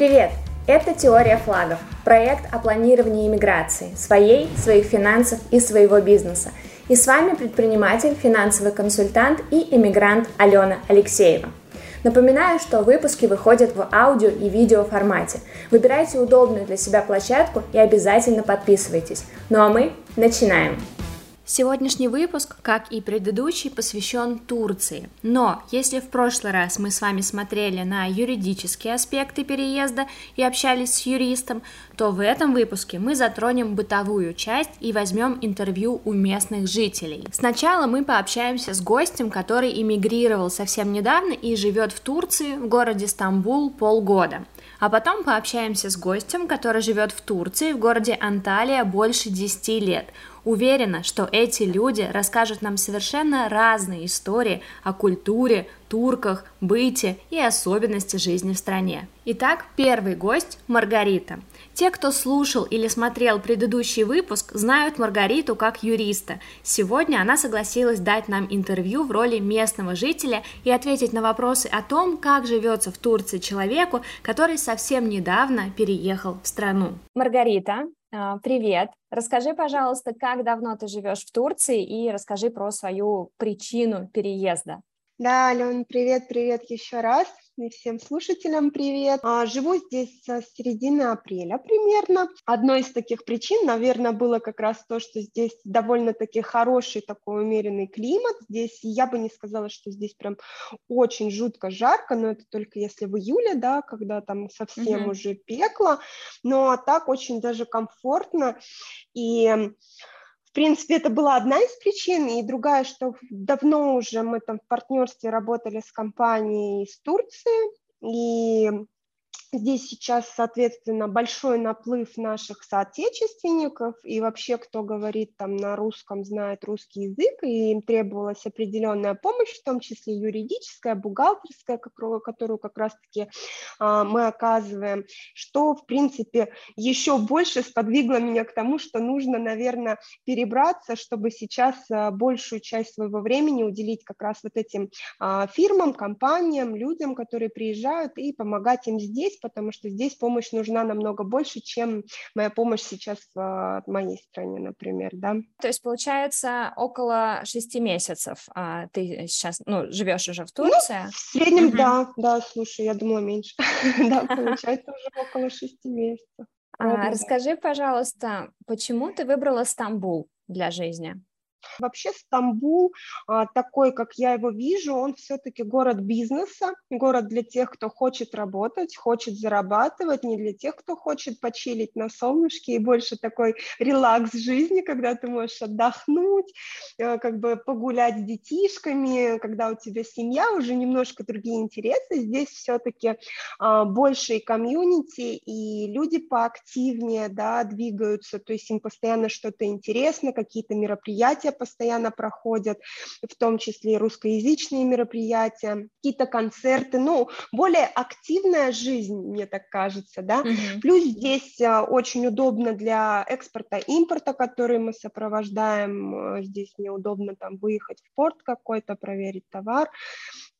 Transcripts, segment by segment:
Привет! Это «Теория флагов» – проект о планировании иммиграции, своей, своих финансов и своего бизнеса. И с вами предприниматель, финансовый консультант и иммигрант Алена Алексеева. Напоминаю, что выпуски выходят в аудио и видео формате. Выбирайте удобную для себя площадку и обязательно подписывайтесь. Ну а мы начинаем! Сегодняшний выпуск, как и предыдущий, посвящен Турции. Но если в прошлый раз мы с вами смотрели на юридические аспекты переезда и общались с юристом, то в этом выпуске мы затронем бытовую часть и возьмем интервью у местных жителей. Сначала мы пообщаемся с гостем, который эмигрировал совсем недавно и живет в Турции, в городе Стамбул, полгода. А потом пообщаемся с гостем, который живет в Турции, в городе Анталия больше 10 лет. Уверена, что эти люди расскажут нам совершенно разные истории о культуре, турках, быте и особенности жизни в стране. Итак, первый гость – Маргарита. Те, кто слушал или смотрел предыдущий выпуск, знают Маргариту как юриста. Сегодня она согласилась дать нам интервью в роли местного жителя и ответить на вопросы о том, как живется в Турции человеку, который совсем недавно переехал в страну. Маргарита, привет. Расскажи, пожалуйста, как давно ты живешь в Турции и расскажи про свою причину переезда. Да, Ален, привет, привет еще раз и всем слушателям привет. А, живу здесь с середины апреля примерно. Одной из таких причин, наверное, было как раз то, что здесь довольно-таки хороший такой умеренный климат. Здесь я бы не сказала, что здесь прям очень жутко жарко, но это только если в июле, да, когда там совсем mm-hmm. уже пекло. Но так очень даже комфортно. И в принципе, это была одна из причин, и другая, что давно уже мы там в партнерстве работали с компанией из Турции, и Здесь сейчас, соответственно, большой наплыв наших соотечественников, и вообще, кто говорит там на русском, знает русский язык, и им требовалась определенная помощь, в том числе юридическая, бухгалтерская, которую как раз-таки а, мы оказываем, что, в принципе, еще больше сподвигло меня к тому, что нужно, наверное, перебраться, чтобы сейчас а, большую часть своего времени уделить как раз вот этим а, фирмам, компаниям, людям, которые приезжают, и помогать им здесь, потому что здесь помощь нужна намного больше, чем моя помощь сейчас в моей стране, например, да. То есть, получается, около шести месяцев а, ты сейчас, ну, живешь уже в ну, Турции? Ну, в среднем, угу. да, да, слушай, я думала меньше. Да, получается уже около шести месяцев. А, расскажи, пожалуйста, почему ты выбрала Стамбул для жизни? Вообще Стамбул, а, такой, как я его вижу, он все-таки город бизнеса, город для тех, кто хочет работать, хочет зарабатывать, не для тех, кто хочет почилить на солнышке и больше такой релакс жизни, когда ты можешь отдохнуть, э, как бы погулять с детишками, когда у тебя семья, уже немножко другие интересы. Здесь все-таки а, больше и комьюнити, и люди поактивнее, да, двигаются, то есть им постоянно что-то интересно, какие-то мероприятия мероприятия постоянно проходят, в том числе и русскоязычные мероприятия, какие-то концерты, ну, более активная жизнь, мне так кажется, да. Mm-hmm. Плюс здесь а, очень удобно для экспорта, импорта, который мы сопровождаем. А, здесь неудобно там выехать в порт какой-то, проверить товар.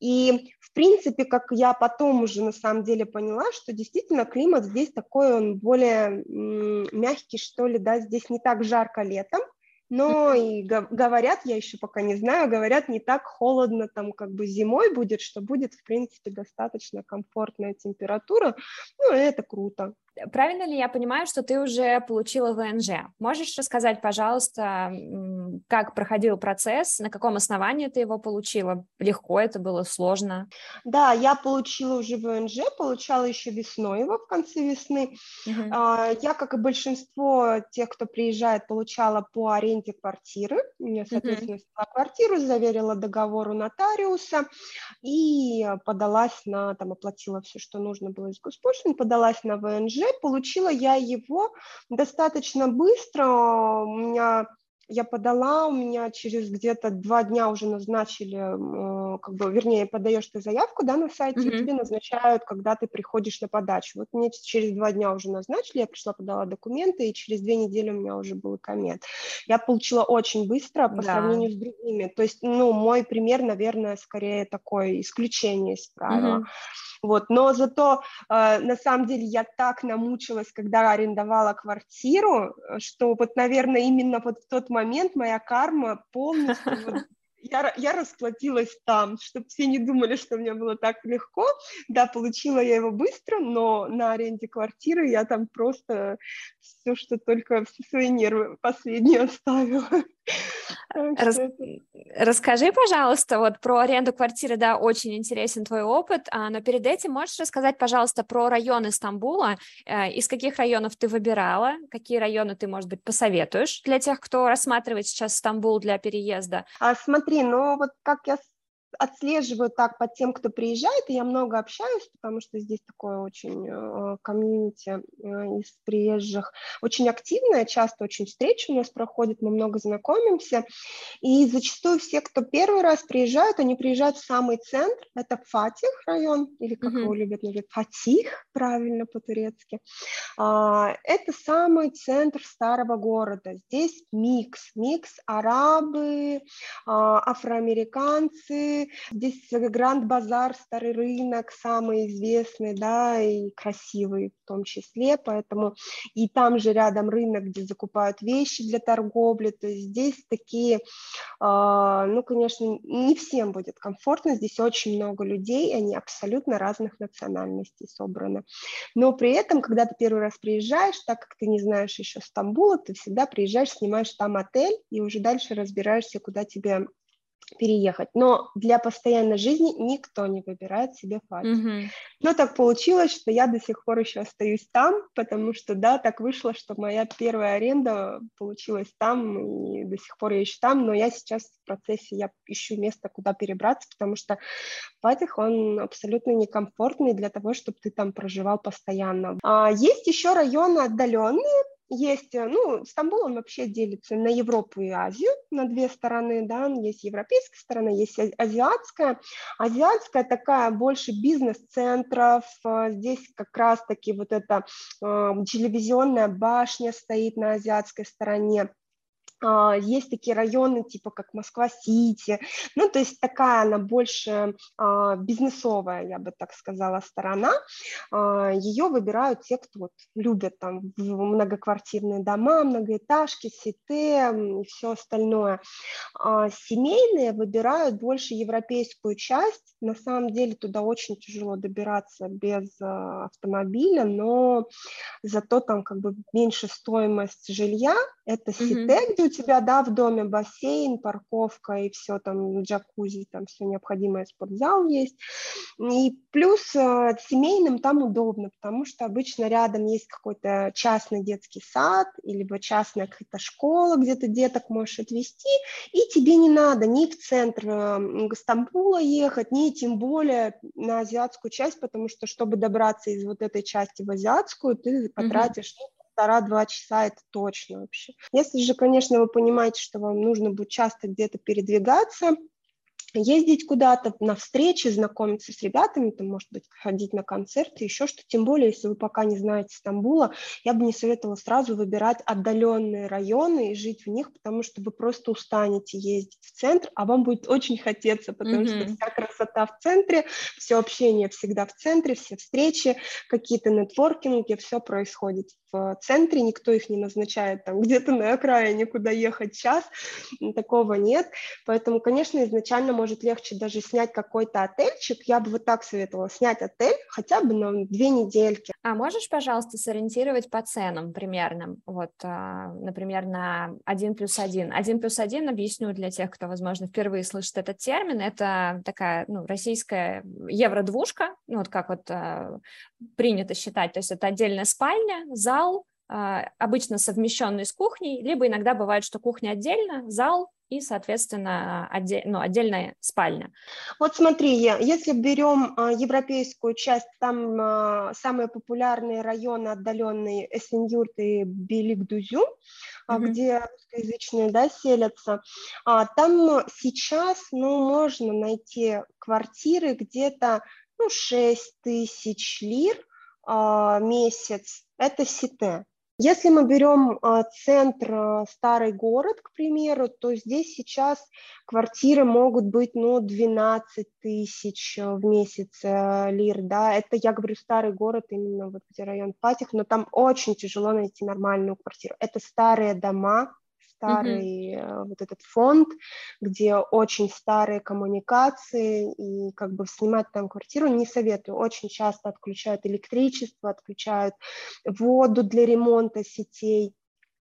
И, в принципе, как я потом уже на самом деле поняла, что действительно климат здесь такой, он более мягкий, что ли, да, здесь не так жарко летом, но и говорят, я еще пока не знаю, говорят, не так холодно там как бы зимой будет, что будет, в принципе, достаточно комфортная температура, ну, это круто. Правильно ли я понимаю, что ты уже получила ВНЖ? Можешь рассказать, пожалуйста, как проходил процесс, на каком основании ты его получила? Легко это было, сложно? Да, я получила уже ВНЖ, получала еще весной его, в конце весны. Uh-huh. Я, как и большинство тех, кто приезжает, получала по аренде квартиры. Я, соответственно, uh-huh. квартиру, заверила договор у нотариуса и подалась на, там, оплатила все, что нужно было из госпошлин, подалась на ВНЖ, получила я его достаточно быстро. У меня я подала, у меня через где-то два дня уже назначили, э, как бы, вернее, подаешь ты заявку, да, на сайте, mm-hmm. тебе назначают, когда ты приходишь на подачу. Вот мне через два дня уже назначили, я пришла, подала документы, и через две недели у меня уже был комет. Я получила очень быстро по да. сравнению с другими. То есть, ну, мой пример, наверное, скорее такое исключение из правила. Mm-hmm. Вот, но зато э, на самом деле я так намучилась, когда арендовала квартиру, э, что вот, наверное, именно вот в тот момент моя карма полностью я, я расплатилась там, чтобы все не думали, что мне было так легко. Да, получила я его быстро, но на аренде квартиры я там просто все, что только, все свои нервы последние оставила. Рас... Расскажи, пожалуйста, вот про аренду квартиры, да, очень интересен твой опыт, а, но перед этим можешь рассказать, пожалуйста, про районы Стамбула, э, из каких районов ты выбирала, какие районы ты, может быть, посоветуешь для тех, кто рассматривает сейчас Стамбул для переезда? А, смотри, ну вот как я отслеживаю так по тем, кто приезжает, и я много общаюсь, потому что здесь такое очень э, комьюнити э, из приезжих, очень активное, часто очень встречи у нас проходят, мы много знакомимся, и зачастую все, кто первый раз приезжают, они приезжают в самый центр, это Фатих район, или как mm-hmm. его любят называть, Фатих, правильно по-турецки, а, это самый центр старого города, здесь микс, микс арабы, а, афроамериканцы, здесь Гранд Базар, Старый рынок, самый известный, да, и красивый в том числе, поэтому и там же рядом рынок, где закупают вещи для торговли, то есть здесь такие, э, ну, конечно, не всем будет комфортно, здесь очень много людей, они абсолютно разных национальностей собраны, но при этом, когда ты первый раз приезжаешь, так как ты не знаешь еще Стамбула, ты всегда приезжаешь, снимаешь там отель и уже дальше разбираешься, куда тебе переехать. Но для постоянной жизни никто не выбирает себе Фатих. Mm-hmm. Но так получилось, что я до сих пор еще остаюсь там, потому что, да, так вышло, что моя первая аренда получилась там, и до сих пор я еще там, но я сейчас в процессе, я ищу место, куда перебраться, потому что Фатих, он абсолютно некомфортный для того, чтобы ты там проживал постоянно. А, есть еще районы отдаленные, есть, э, ну, Стамбул, он вообще делится на Европу и Азию, на две стороны, да, есть европейская сторона, есть азиатская. Азиатская такая больше бизнес-центров, э, здесь как раз-таки вот эта э, телевизионная башня стоит на азиатской стороне, а, есть такие районы, типа как Москва-Сити, ну, то есть такая она больше а, бизнесовая, я бы так сказала, сторона. А, Ее выбирают те, кто вот любят там многоквартирные дома, многоэтажки, сите и все остальное. Семейные выбирают больше европейскую часть. На самом деле туда очень тяжело добираться без автомобиля, но зато там как бы меньше стоимость жилья. Это сите, mm-hmm. где тебя, да, в доме бассейн, парковка и все там, джакузи, там все необходимое, спортзал есть. И плюс э, семейным там удобно, потому что обычно рядом есть какой-то частный детский сад, либо частная какая-то школа, где ты деток можешь отвезти, и тебе не надо ни в центр э, Стамбула ехать, ни тем более на азиатскую часть, потому что чтобы добраться из вот этой части в азиатскую, ты потратишь mm-hmm полтора-два часа это точно вообще. Если же, конечно, вы понимаете, что вам нужно будет часто где-то передвигаться, ездить куда-то на встречи, знакомиться с ребятами, там, может быть, ходить на концерты, еще что. Тем более, если вы пока не знаете Стамбула, я бы не советовала сразу выбирать отдаленные районы и жить в них, потому что вы просто устанете ездить в центр, а вам будет очень хотеться, потому mm-hmm. что вся красота в центре, все общение всегда в центре, все встречи, какие-то нетворкинги, все происходит в центре, никто их не назначает там где-то на окраине, куда ехать час, такого нет. Поэтому, конечно, изначально может легче даже снять какой-то отельчик. Я бы вот так советовала снять отель хотя бы на две недельки. А можешь, пожалуйста, сориентировать по ценам примерно? Вот, а, например, на 1 плюс 1. 1 плюс 1, объясню для тех, кто, возможно, впервые слышит этот термин, это такая ну, российская евро-двушка, ну, вот как вот а, принято считать, то есть это отдельная спальня, зал, а, обычно совмещенный с кухней, либо иногда бывает, что кухня отдельно, зал, и, соответственно, отдель, ну, отдельная спальня. Вот смотри, если берем а, европейскую часть, там а, самые популярные районы отдаленные Эссенюрт и Белик-Дузю, mm-hmm. где русскоязычные да, селятся, там сейчас ну, можно найти квартиры где-то ну, 6 тысяч лир месяц, это сите. Если мы берем а, центр, а, старый город, к примеру, то здесь сейчас квартиры могут быть, ну, 12 тысяч э, в месяц лир, да, это, я говорю, старый город, именно вот где район Патих, но там очень тяжело найти нормальную квартиру. Это старые дома, старый mm-hmm. вот этот фонд, где очень старые коммуникации, и как бы снимать там квартиру не советую. Очень часто отключают электричество, отключают воду для ремонта сетей.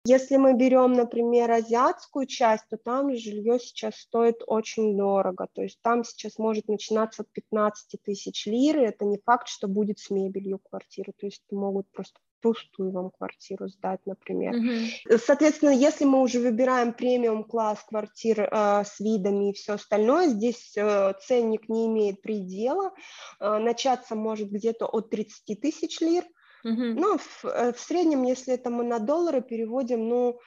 Если мы берем, например, азиатскую часть, то там жилье сейчас стоит очень дорого. То есть там сейчас может начинаться от 15 тысяч лир, и это не факт, что будет с мебелью квартира. То есть могут просто пустую вам квартиру сдать, например. Mm-hmm. Соответственно, если мы уже выбираем премиум класс квартир э, с видами и все остальное, здесь э, ценник не имеет предела. Э, начаться может где-то от 30 тысяч лир. Mm-hmm. Но в, э, в среднем, если это мы на доллары переводим, ну,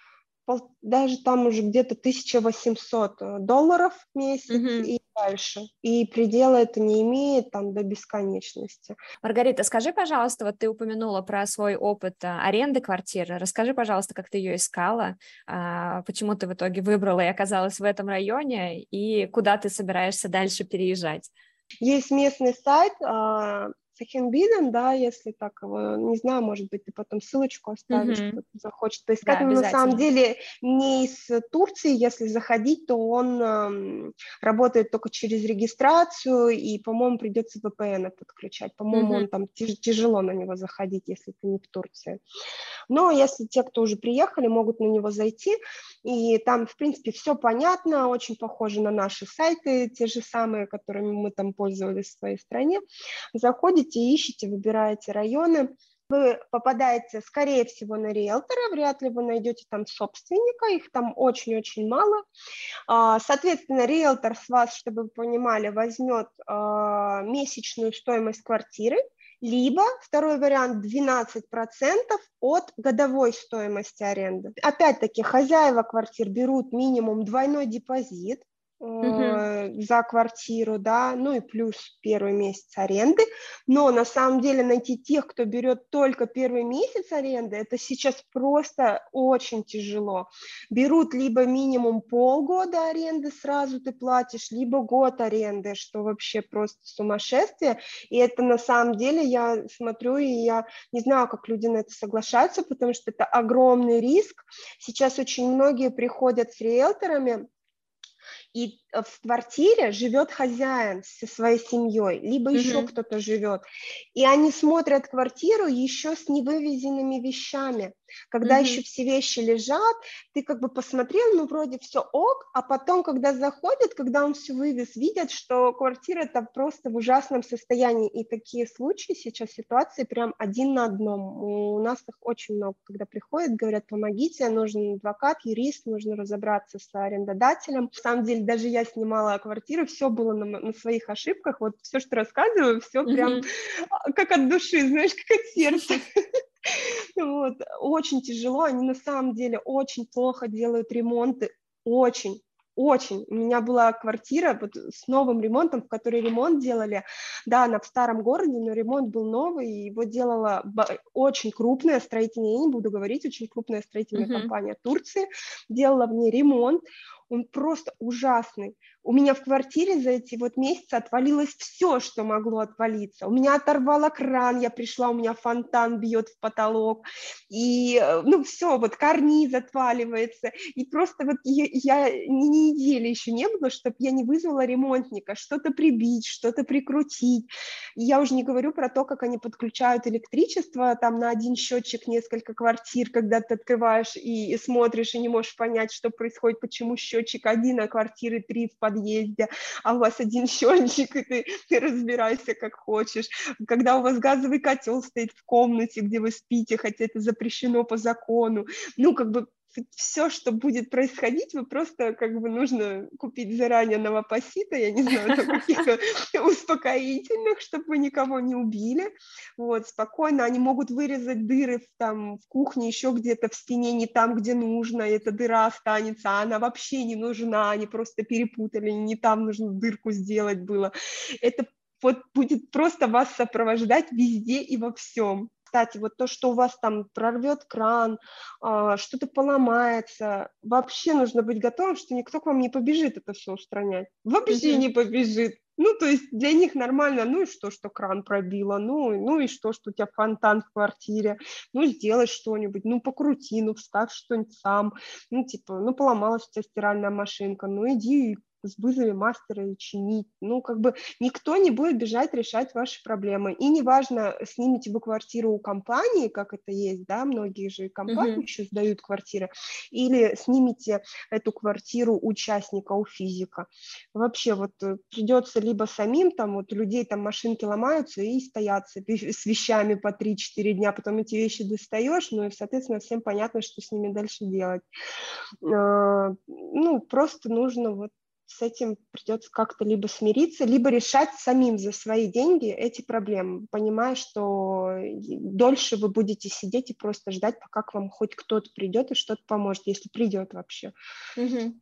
даже там уже где-то 1800 э, долларов в месяц mm-hmm. и дальше. И предела это не имеет там до бесконечности. Маргарита, скажи, пожалуйста, вот ты упомянула про свой опыт а, аренды квартиры. Расскажи, пожалуйста, как ты ее искала, а, почему ты в итоге выбрала и оказалась в этом районе, и куда ты собираешься дальше переезжать? Есть местный сайт, а, Сахенбиден, да, если так его, не знаю, может быть, ты потом ссылочку оставишь, mm-hmm. кто захочет поискать. Да, на самом деле не из Турции, если заходить, то он э, работает только через регистрацию, и, по-моему, придется VPN подключать. По-моему, mm-hmm. он там тяж- тяжело на него заходить, если ты не в Турции. Но если те, кто уже приехали, могут на него зайти, и там, в принципе, все понятно, очень похоже на наши сайты, те же самые, которыми мы там пользовались в своей стране. Заходите, ходите, ищете, выбираете районы, вы попадаете, скорее всего, на риэлтора, вряд ли вы найдете там собственника, их там очень-очень мало. А, соответственно, риэлтор с вас, чтобы вы понимали, возьмет а, месячную стоимость квартиры, либо второй вариант 12% от годовой стоимости аренды. Опять-таки, хозяева квартир берут минимум двойной депозит, Uh-huh. за квартиру, да, ну и плюс первый месяц аренды, но на самом деле найти тех, кто берет только первый месяц аренды, это сейчас просто очень тяжело. Берут либо минимум полгода аренды сразу ты платишь, либо год аренды, что вообще просто сумасшествие, и это на самом деле я смотрю, и я не знаю, как люди на это соглашаются, потому что это огромный риск. Сейчас очень многие приходят с риэлторами, и э, в квартире живет хозяин со своей семьей, либо mm-hmm. еще кто-то живет, и они смотрят квартиру еще с невывезенными вещами. Когда mm-hmm. еще все вещи лежат, ты как бы посмотрел, ну вроде все ок, а потом, когда заходят, когда он все вывез, видят, что квартира это просто в ужасном состоянии. И такие случаи сейчас, ситуации прям один на одном. У нас их очень много, когда приходят, говорят, помогите, нужен адвокат, юрист, нужно разобраться с арендодателем. На самом деле, даже я снимала квартиру, все было на, на своих ошибках, вот все, что рассказываю, все прям mm-hmm. как от души, знаешь, как от сердца. Вот. Очень тяжело, они на самом деле очень плохо делают ремонты, очень, очень. У меня была квартира вот с новым ремонтом, в которой ремонт делали, да, она в старом городе, но ремонт был новый, и его делала очень крупная строительная, я не буду говорить, очень крупная строительная uh-huh. компания Турции, делала в ней ремонт, он просто ужасный. У меня в квартире за эти вот месяцы отвалилось все, что могло отвалиться. У меня оторвало кран, я пришла, у меня фонтан бьет в потолок, и, э, ну, все, вот карниз отваливается, и просто вот я, я ни недели еще не было, чтобы я не вызвала ремонтника, что-то прибить, что-то прикрутить. Я уже не говорю про то, как они подключают электричество, там на один счетчик несколько квартир, когда ты открываешь и, и смотришь, и не можешь понять, что происходит, почему счетчик счетчик один, а квартиры три в подъезде, а у вас один счетчик, и ты, ты разбирайся как хочешь. Когда у вас газовый котел стоит в комнате, где вы спите, хотя это запрещено по закону, ну, как бы все, что будет происходить, вы просто как бы нужно купить заранее новопосита, я не знаю, каких-то успокоительных, чтобы вы никого не убили. Вот, спокойно, они могут вырезать дыры в, там, в кухне, еще где-то в стене, не там, где нужно, эта дыра останется, а она вообще не нужна, они просто перепутали, не там нужно дырку сделать было. Это вот будет просто вас сопровождать везде и во всем кстати, вот то, что у вас там прорвет кран, а, что-то поломается, вообще нужно быть готовым, что никто к вам не побежит это все устранять. Вообще mm-hmm. не побежит. Ну, то есть для них нормально, ну и что, что кран пробило, ну, ну и что, что у тебя фонтан в квартире, ну, сделай что-нибудь, ну, покрути, ну, вставь что-нибудь сам, ну, типа, ну, поломалась у тебя стиральная машинка, ну, иди вызови мастера и чинить. Ну, как бы никто не будет бежать решать ваши проблемы. И неважно, снимете вы квартиру у компании, как это есть, да, многие же компании mm-hmm. еще сдают квартиры, или снимите эту квартиру участника, у физика. Вообще вот э, придется либо самим, там вот людей там машинки ломаются и стоятся с вещами по 3-4 дня, потом эти вещи достаешь, ну и, соответственно, всем понятно, что с ними дальше делать. А, ну, просто нужно вот с этим придется как-то либо смириться, либо решать самим за свои деньги эти проблемы, понимая, что дольше вы будете сидеть и просто ждать, пока к вам хоть кто-то придет и что-то поможет, если придет вообще. Угу.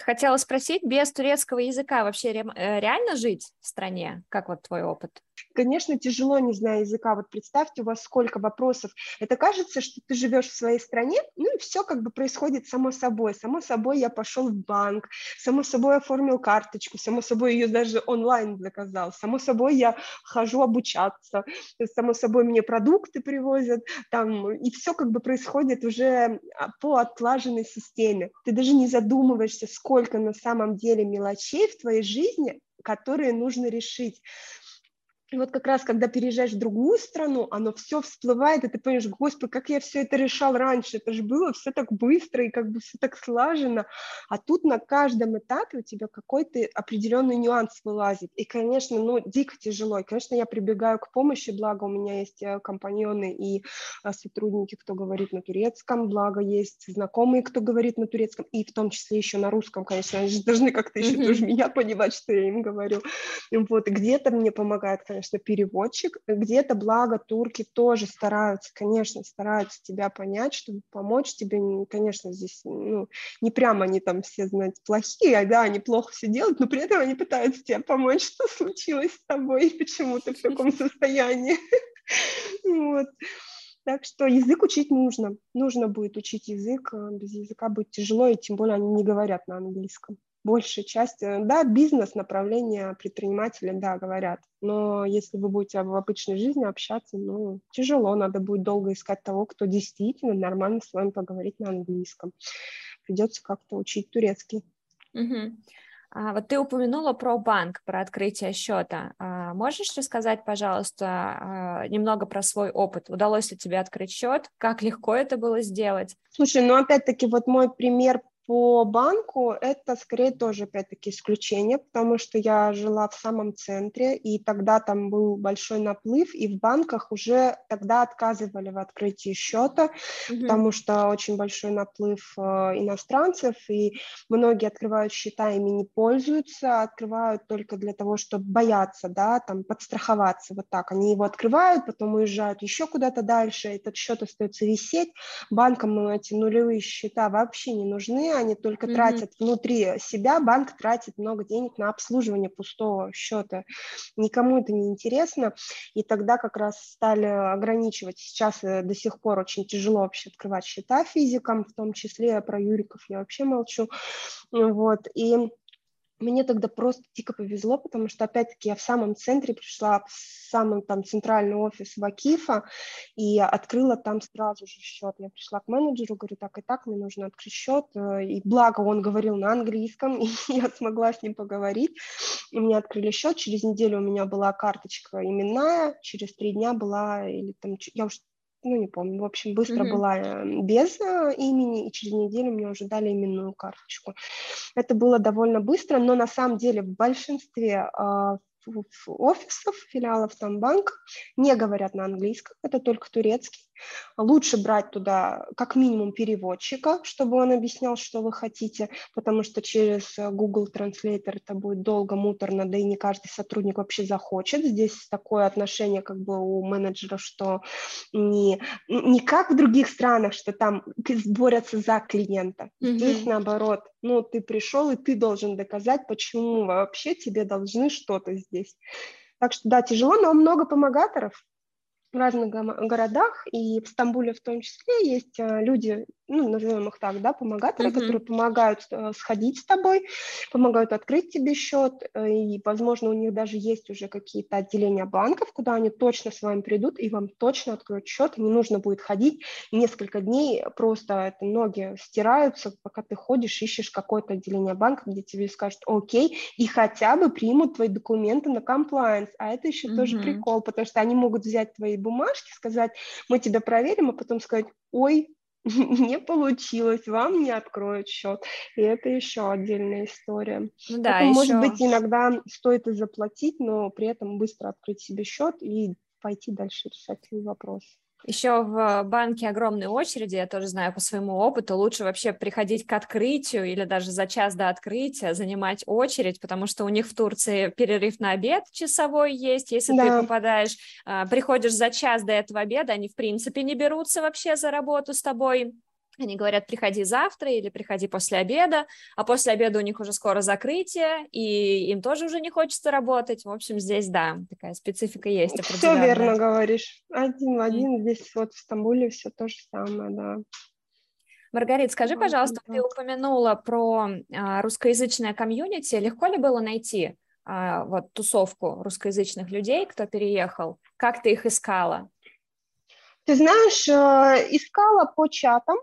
Хотела спросить, без турецкого языка вообще э, реально жить в стране? Как вот твой опыт? Конечно, тяжело, не зная языка. Вот представьте, у вас сколько вопросов. Это кажется, что ты живешь в своей стране, ну и все как бы происходит само собой. Само собой я пошел в банк, само собой оформил карточку, само собой ее даже онлайн заказал, само собой я хожу обучаться, само собой мне продукты привозят, там, и все как бы происходит уже а, по отлаженной системе. Ты даже не задумываешься, сколько на самом деле мелочей в твоей жизни, которые нужно решить. И вот как раз, когда переезжаешь в другую страну, оно все всплывает, и ты понимаешь, господи, как я все это решал раньше, это же было все так быстро и как бы все так слажено, а тут на каждом этапе у тебя какой-то определенный нюанс вылазит, и, конечно, ну, дико тяжело, и, конечно, я прибегаю к помощи, благо у меня есть э, компаньоны и э, сотрудники, кто говорит на турецком, благо есть знакомые, кто говорит на турецком, и в том числе еще на русском, конечно, они же должны как-то еще mm-hmm. тоже меня понимать, что я им говорю, вот, где-то мне помогает, конечно, конечно, переводчик. Где-то, благо, турки тоже стараются, конечно, стараются тебя понять, чтобы помочь тебе. Конечно, здесь, ну, не прямо они там все, знаете, плохие, а да, они плохо все делают, но при этом они пытаются тебе помочь, что случилось с тобой и почему ты в таком состоянии. Вот. Так что язык учить нужно. Нужно будет учить язык. А без языка будет тяжело, и тем более они не говорят на английском большая часть, э, да, бизнес, направление предприниматели, да, говорят, но если вы будете в обычной жизни общаться, ну, тяжело, надо будет долго искать того, кто действительно нормально с вами поговорит на английском. Придется как-то учить турецкий. Угу. А, вот ты упомянула про банк, про открытие счета. А, можешь рассказать, пожалуйста, а, немного про свой опыт? Удалось ли тебе открыть счет? Как легко это было сделать? Слушай, ну опять-таки вот мой пример по банку это скорее тоже, опять-таки, исключение, потому что я жила в самом центре, и тогда там был большой наплыв, и в банках уже тогда отказывали в открытии счета, mm-hmm. потому что очень большой наплыв э, иностранцев, и многие открывают счета, ими не пользуются, открывают только для того, чтобы бояться, да, там, подстраховаться, вот так. Они его открывают, потом уезжают еще куда-то дальше, этот счет остается висеть. Банкам эти нулевые счета вообще не нужны, они только mm-hmm. тратят внутри себя, банк тратит много денег на обслуживание пустого счета. Никому это не интересно, и тогда как раз стали ограничивать. Сейчас э, до сих пор очень тяжело вообще открывать счета физикам, в том числе про юриков я вообще молчу. Вот, и мне тогда просто дико повезло, потому что, опять-таки, я в самом центре пришла, в самый там центральный офис Вакифа, и открыла там сразу же счет. Я пришла к менеджеру, говорю, так и так, мне нужно открыть счет. И благо он говорил на английском, и я смогла с ним поговорить. У меня открыли счет, через неделю у меня была карточка именная, через три дня была, или там, я уж ну, не помню, в общем, быстро mm-hmm. была э, без э, имени, и через неделю мне уже дали именную карточку. Это было довольно быстро, но на самом деле в большинстве э, офисов, филиалов там банка не говорят на английском, это только турецкий. Лучше брать туда как минимум переводчика, чтобы он объяснял, что вы хотите, потому что через э, Google Translator это будет долго, муторно, да и не каждый сотрудник вообще захочет. Здесь такое отношение как бы у менеджера, что не, не как в других странах, что там борются за клиента. Mm-hmm. Здесь наоборот, ну ты пришел и ты должен доказать, почему вообще тебе должны что-то здесь. Так что да, тяжело, но много помогаторов, в разных городах, и в Стамбуле в том числе есть э, люди, ну, назовем их так, да, помогаторы, mm-hmm. которые помогают э, сходить с тобой, помогают открыть тебе счет, э, и, возможно, у них даже есть уже какие-то отделения банков, куда они точно с вами придут и вам точно откроют счет, не нужно будет ходить несколько дней, просто это ноги стираются, пока ты ходишь, ищешь какое-то отделение банка, где тебе скажут окей, и хотя бы примут твои документы на комплайенс, а это еще mm-hmm. тоже прикол, потому что они могут взять твои бумажки, сказать, мы тебя проверим, а потом сказать, ой, не получилось, вам не откроют счет. И это еще отдельная история. Ну, да, еще... Может быть, иногда стоит и заплатить, но при этом быстро открыть себе счет и пойти дальше решать свой вопрос. Еще в банке огромные очереди, я тоже знаю по своему опыту, лучше вообще приходить к открытию или даже за час до открытия занимать очередь, потому что у них в Турции перерыв на обед часовой есть, если да. ты попадаешь, а, приходишь за час до этого обеда, они в принципе не берутся вообще за работу с тобой, они говорят, приходи завтра или приходи после обеда, а после обеда у них уже скоро закрытие, и им тоже уже не хочется работать. В общем, здесь, да, такая специфика есть Все верно говоришь. Один в один здесь вот в Стамбуле все то же самое, да. Маргарит, скажи, пожалуйста, ты упомянула про а, русскоязычное комьюнити. Легко ли было найти а, вот тусовку русскоязычных людей, кто переехал? Как ты их искала? Ты знаешь, э, искала по чатам,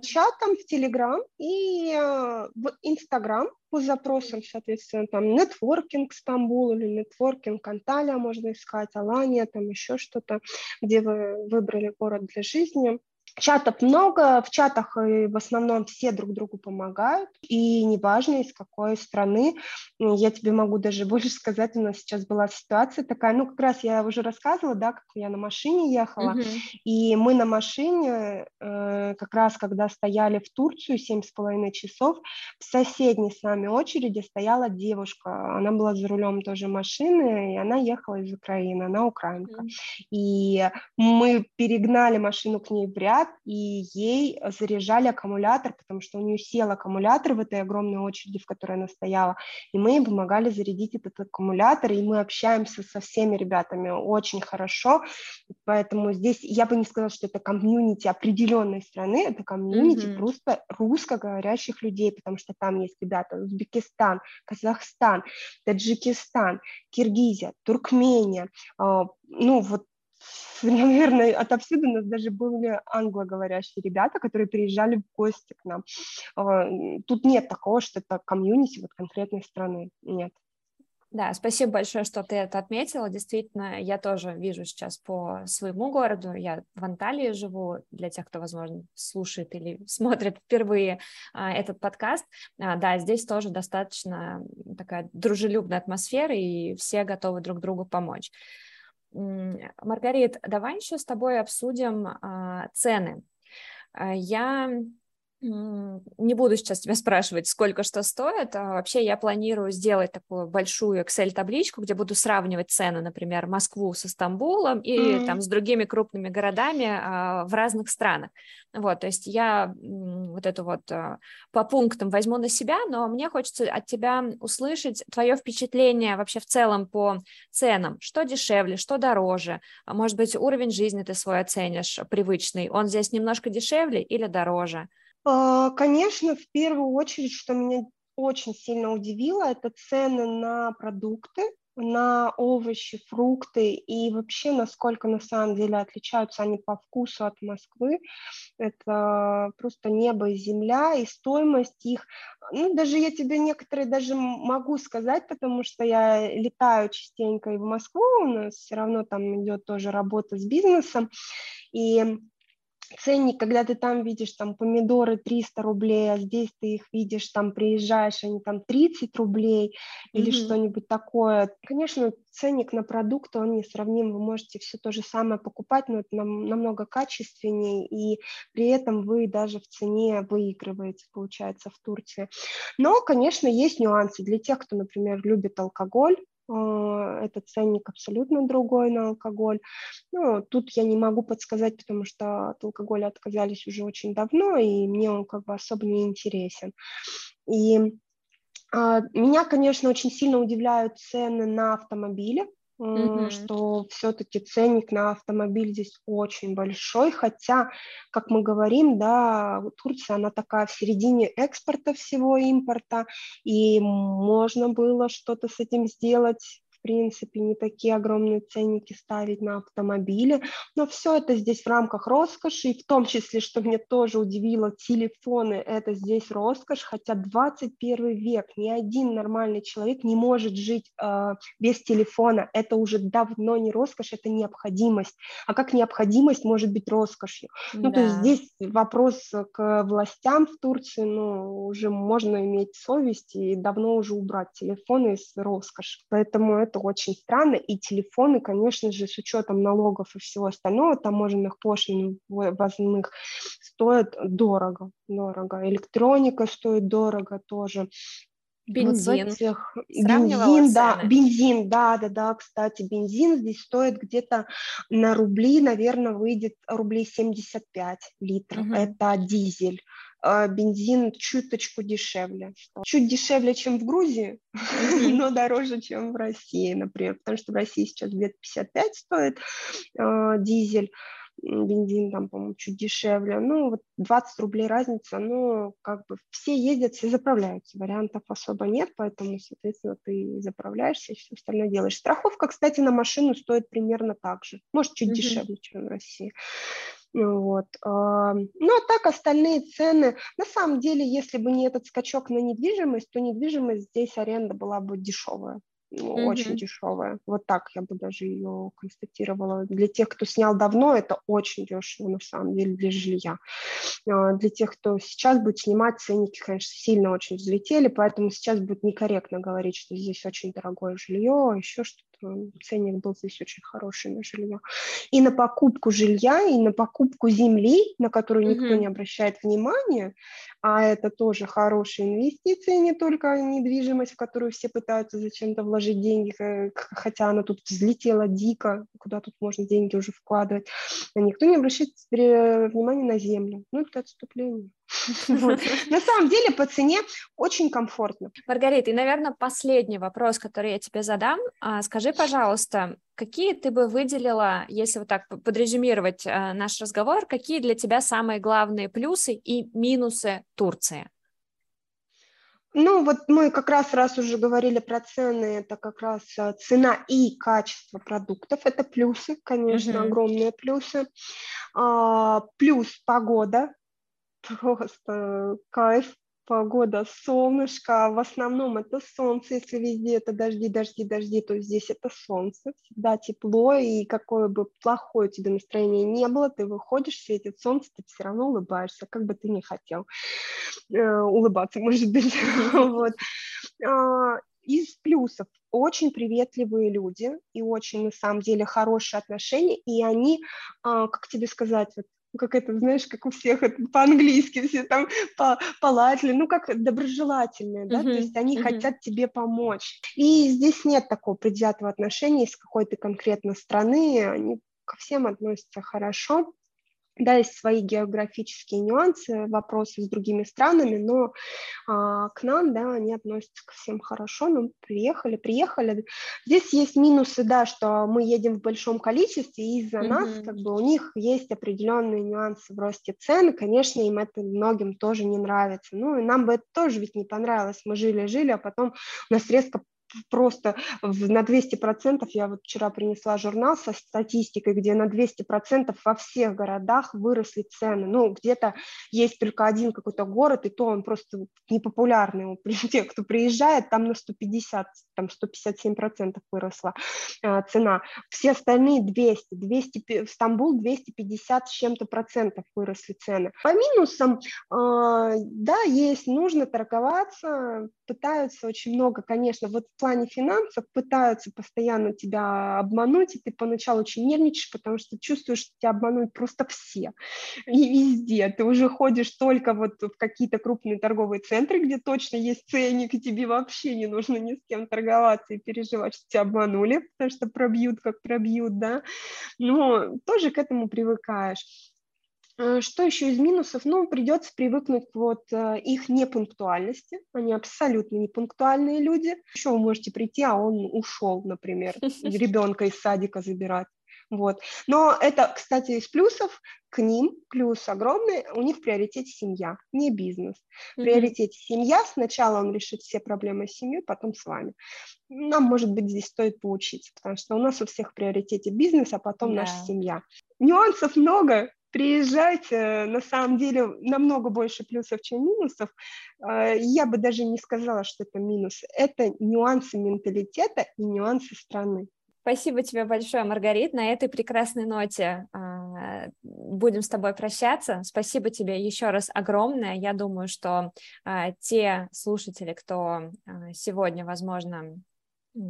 чатом в Телеграм и э, в Инстаграм по запросам, соответственно, там нетворкинг Стамбул или нетворкинг Анталия можно искать, Алания, там еще что-то, где вы выбрали город для жизни. Чатов много, в чатах и в основном все друг другу помогают, и неважно из какой страны, я тебе могу даже больше сказать, у нас сейчас была ситуация такая, ну как раз я уже рассказывала, да, как я на машине ехала, mm-hmm. и мы на машине э, как раз когда стояли в Турцию семь с половиной часов, в соседней с нами очереди стояла девушка, она была за рулем тоже машины, и она ехала из Украины, она украинка, mm-hmm. и мы перегнали машину к ней в ряд, ряд, и ей заряжали аккумулятор, потому что у нее сел аккумулятор в этой огромной очереди, в которой она стояла, и мы ей помогали зарядить этот аккумулятор, и мы общаемся со всеми ребятами очень хорошо, поэтому здесь я бы не сказала, что это комьюнити определенной страны, это комьюнити mm-hmm. просто русскоговорящих людей, потому что там есть ребята Узбекистан, Казахстан, Таджикистан, Киргизия, Туркмения, а, ну вот наверное, отовсюду у нас даже были англоговорящие ребята, которые приезжали в гости к нам. А, тут нет такого, что это комьюнити вот конкретной страны, нет. Да, спасибо большое, что ты это отметила. Действительно, я тоже вижу сейчас по своему городу. Я в Анталии живу, для тех, кто, возможно, слушает или смотрит впервые а, этот подкаст. А, да, здесь тоже достаточно такая дружелюбная атмосфера, и все готовы друг другу помочь. Маргарит, давай еще с тобой обсудим а, цены. А, я не буду сейчас тебя спрашивать, сколько что стоит. А вообще я планирую сделать такую большую Excel-табличку, где буду сравнивать цены, например, Москву со Стамбулом и mm-hmm. там с другими крупными городами а, в разных странах. Вот, то есть я вот это вот а, по пунктам возьму на себя, но мне хочется от тебя услышать твое впечатление вообще в целом по ценам. Что дешевле, что дороже? А может быть, уровень жизни ты свой оценишь привычный. Он здесь немножко дешевле или дороже? А, конечно, в первую очередь, что меня очень сильно удивило, это цены на продукты, на овощи, фрукты и вообще насколько на самом деле отличаются они по вкусу от Москвы. Это просто небо и земля, и стоимость их. Ну, даже я тебе некоторые даже могу сказать, потому что я летаю частенько и в Москву, у нас все равно там идет тоже работа с бизнесом, и ценник, когда ты там видишь там помидоры 300 рублей, а здесь ты их видишь, там приезжаешь, они там 30 рублей mm-hmm. или что-нибудь такое. Конечно, ценник на продукты, он несравним, вы можете все то же самое покупать, но это нам, намного качественнее, и при этом вы даже в цене выигрываете, получается, в Турции. Но, конечно, есть нюансы для тех, кто, например, любит алкоголь, это ценник абсолютно другой на алкоголь. Ну, тут я не могу подсказать, потому что от алкоголя отказались уже очень давно, и мне он как бы особо не интересен. И а, меня, конечно, очень сильно удивляют цены на автомобили, mm-hmm. что все-таки ценник на автомобиль здесь очень большой, хотя, как мы говорим, да, Турция, она такая в середине экспорта всего импорта, и можно было что-то с этим сделать, принципе, не такие огромные ценники ставить на автомобили, но все это здесь в рамках роскоши, и в том числе, что меня тоже удивило, телефоны – это здесь роскошь, хотя 21 век, ни один нормальный человек не может жить э, без телефона, это уже давно не роскошь, это необходимость, а как необходимость может быть роскошью? Да. Ну, то есть здесь вопрос к властям в Турции, ну, уже можно иметь совесть и давно уже убрать телефоны из роскоши, поэтому это очень странно, и телефоны, конечно же, с учетом налогов и всего остального, таможенных пошлин возных, стоят дорого, дорого. Электроника стоит дорого тоже. Бензин. Вот этих... Бензин, да, бензин, да, да, да, кстати, бензин здесь стоит где-то на рубли, наверное, выйдет рублей 75 литров. Угу. Это дизель. А, бензин чуточку дешевле. Чуть дешевле, чем в Грузии, но дороже, чем в России, например, потому что в России сейчас где-то 55 стоит э, дизель, бензин там, по-моему, чуть дешевле. Ну, вот 20 рублей разница, но как бы все ездят, все заправляются, вариантов особо нет, поэтому, соответственно, ты заправляешься и все остальное делаешь. Страховка, кстати, на машину стоит примерно так же, может, чуть mm-hmm. дешевле, чем в России. Вот. Ну, а так остальные цены, на самом деле, если бы не этот скачок на недвижимость, то недвижимость здесь аренда была бы дешевая ну, mm-hmm. очень дешевая. Вот так я бы даже ее констатировала. Для тех, кто снял давно, это очень дешево на самом деле для жилья. А, для тех, кто сейчас будет снимать, ценники, конечно, сильно очень взлетели, поэтому сейчас будет некорректно говорить, что здесь очень дорогое жилье, еще что-то. Ценник был здесь очень хороший на жилье. И на покупку жилья, и на покупку земли, на которую никто mm-hmm. не обращает внимания, а это тоже хорошие инвестиции, не только недвижимость, в которую все пытаются зачем-то вложить деньги, хотя она тут взлетела дико, куда тут можно деньги уже вкладывать. А никто не обращает внимания на землю. Ну, это отступление. На самом деле по цене очень комфортно. Маргарита, и, наверное, последний вопрос, который я тебе задам. А, скажи, пожалуйста, какие ты бы выделила, если вот так подрезюмировать а, наш разговор, какие для тебя самые главные плюсы и минусы Турции? Ну, вот мы как раз, раз уже говорили про цены, это как раз а, цена и качество продуктов, это плюсы, конечно, mm-hmm. огромные плюсы. А, плюс погода, просто кайф, погода, солнышко, в основном это солнце, если везде это дожди, дожди, дожди, то здесь это солнце, всегда тепло, и какое бы плохое у тебя настроение не было, ты выходишь, светит солнце, ты все равно улыбаешься, как бы ты ни хотел э, улыбаться, может быть, вот. А, из плюсов очень приветливые люди и очень, на самом деле, хорошие отношения, и они, а, как тебе сказать, вот как это, знаешь, как у всех это по-английски все там по полатли, ну, как доброжелательные, да, uh-huh, то есть они uh-huh. хотят тебе помочь. И здесь нет такого предвзятого отношения из какой-то конкретно страны, они ко всем относятся хорошо. Да, есть свои географические нюансы, вопросы с другими странами, но а, к нам, да, они относятся ко всем хорошо. Ну, приехали, приехали. Здесь есть минусы, да, что мы едем в большом количестве, и из-за mm-hmm. нас, как бы, у них есть определенные нюансы в росте цен. Конечно, им это многим тоже не нравится. Ну, и нам бы это тоже ведь не понравилось. Мы жили-жили, а потом у нас резко просто на 200%, я вот вчера принесла журнал со статистикой, где на 200% во всех городах выросли цены. Ну, где-то есть только один какой-то город, и то он просто непопулярный. Те, кто приезжает, там на 150, там 157% выросла а, цена. Все остальные 200, 200, в Стамбул 250 с чем-то процентов выросли цены. По минусам, а, да, есть, нужно торговаться, пытаются очень много, конечно, вот в плане финансов пытаются постоянно тебя обмануть, и ты поначалу очень нервничаешь, потому что чувствуешь, что тебя обманут просто все и везде. Ты уже ходишь только вот в какие-то крупные торговые центры, где точно есть ценник, и тебе вообще не нужно ни с кем торговаться и переживать, что тебя обманули, потому что пробьют, как пробьют, да. Но тоже к этому привыкаешь. Э, что еще из минусов? Ну, придется привыкнуть к вот э, их непунктуальности. Они абсолютно непунктуальные люди. Еще вы можете прийти, а он ушел, например, ребенка из садика забирать. Вот. Но это, кстати, из плюсов к ним, плюс огромный, у них в приоритете семья, не бизнес. В приоритете семья, сначала он решит все проблемы с семьей, потом с вами. Нам, может быть, здесь стоит поучиться, потому что у нас у всех в приоритете бизнес, а потом да. наша семья. Нюансов много, приезжайте, на самом деле намного больше плюсов, чем минусов. А, я бы даже не сказала, что это минус. Это нюансы менталитета и нюансы страны. Спасибо тебе большое, Маргарит. На этой прекрасной ноте э, будем с тобой прощаться. Спасибо тебе еще раз огромное. Я думаю, что э, те слушатели, кто э, сегодня, возможно,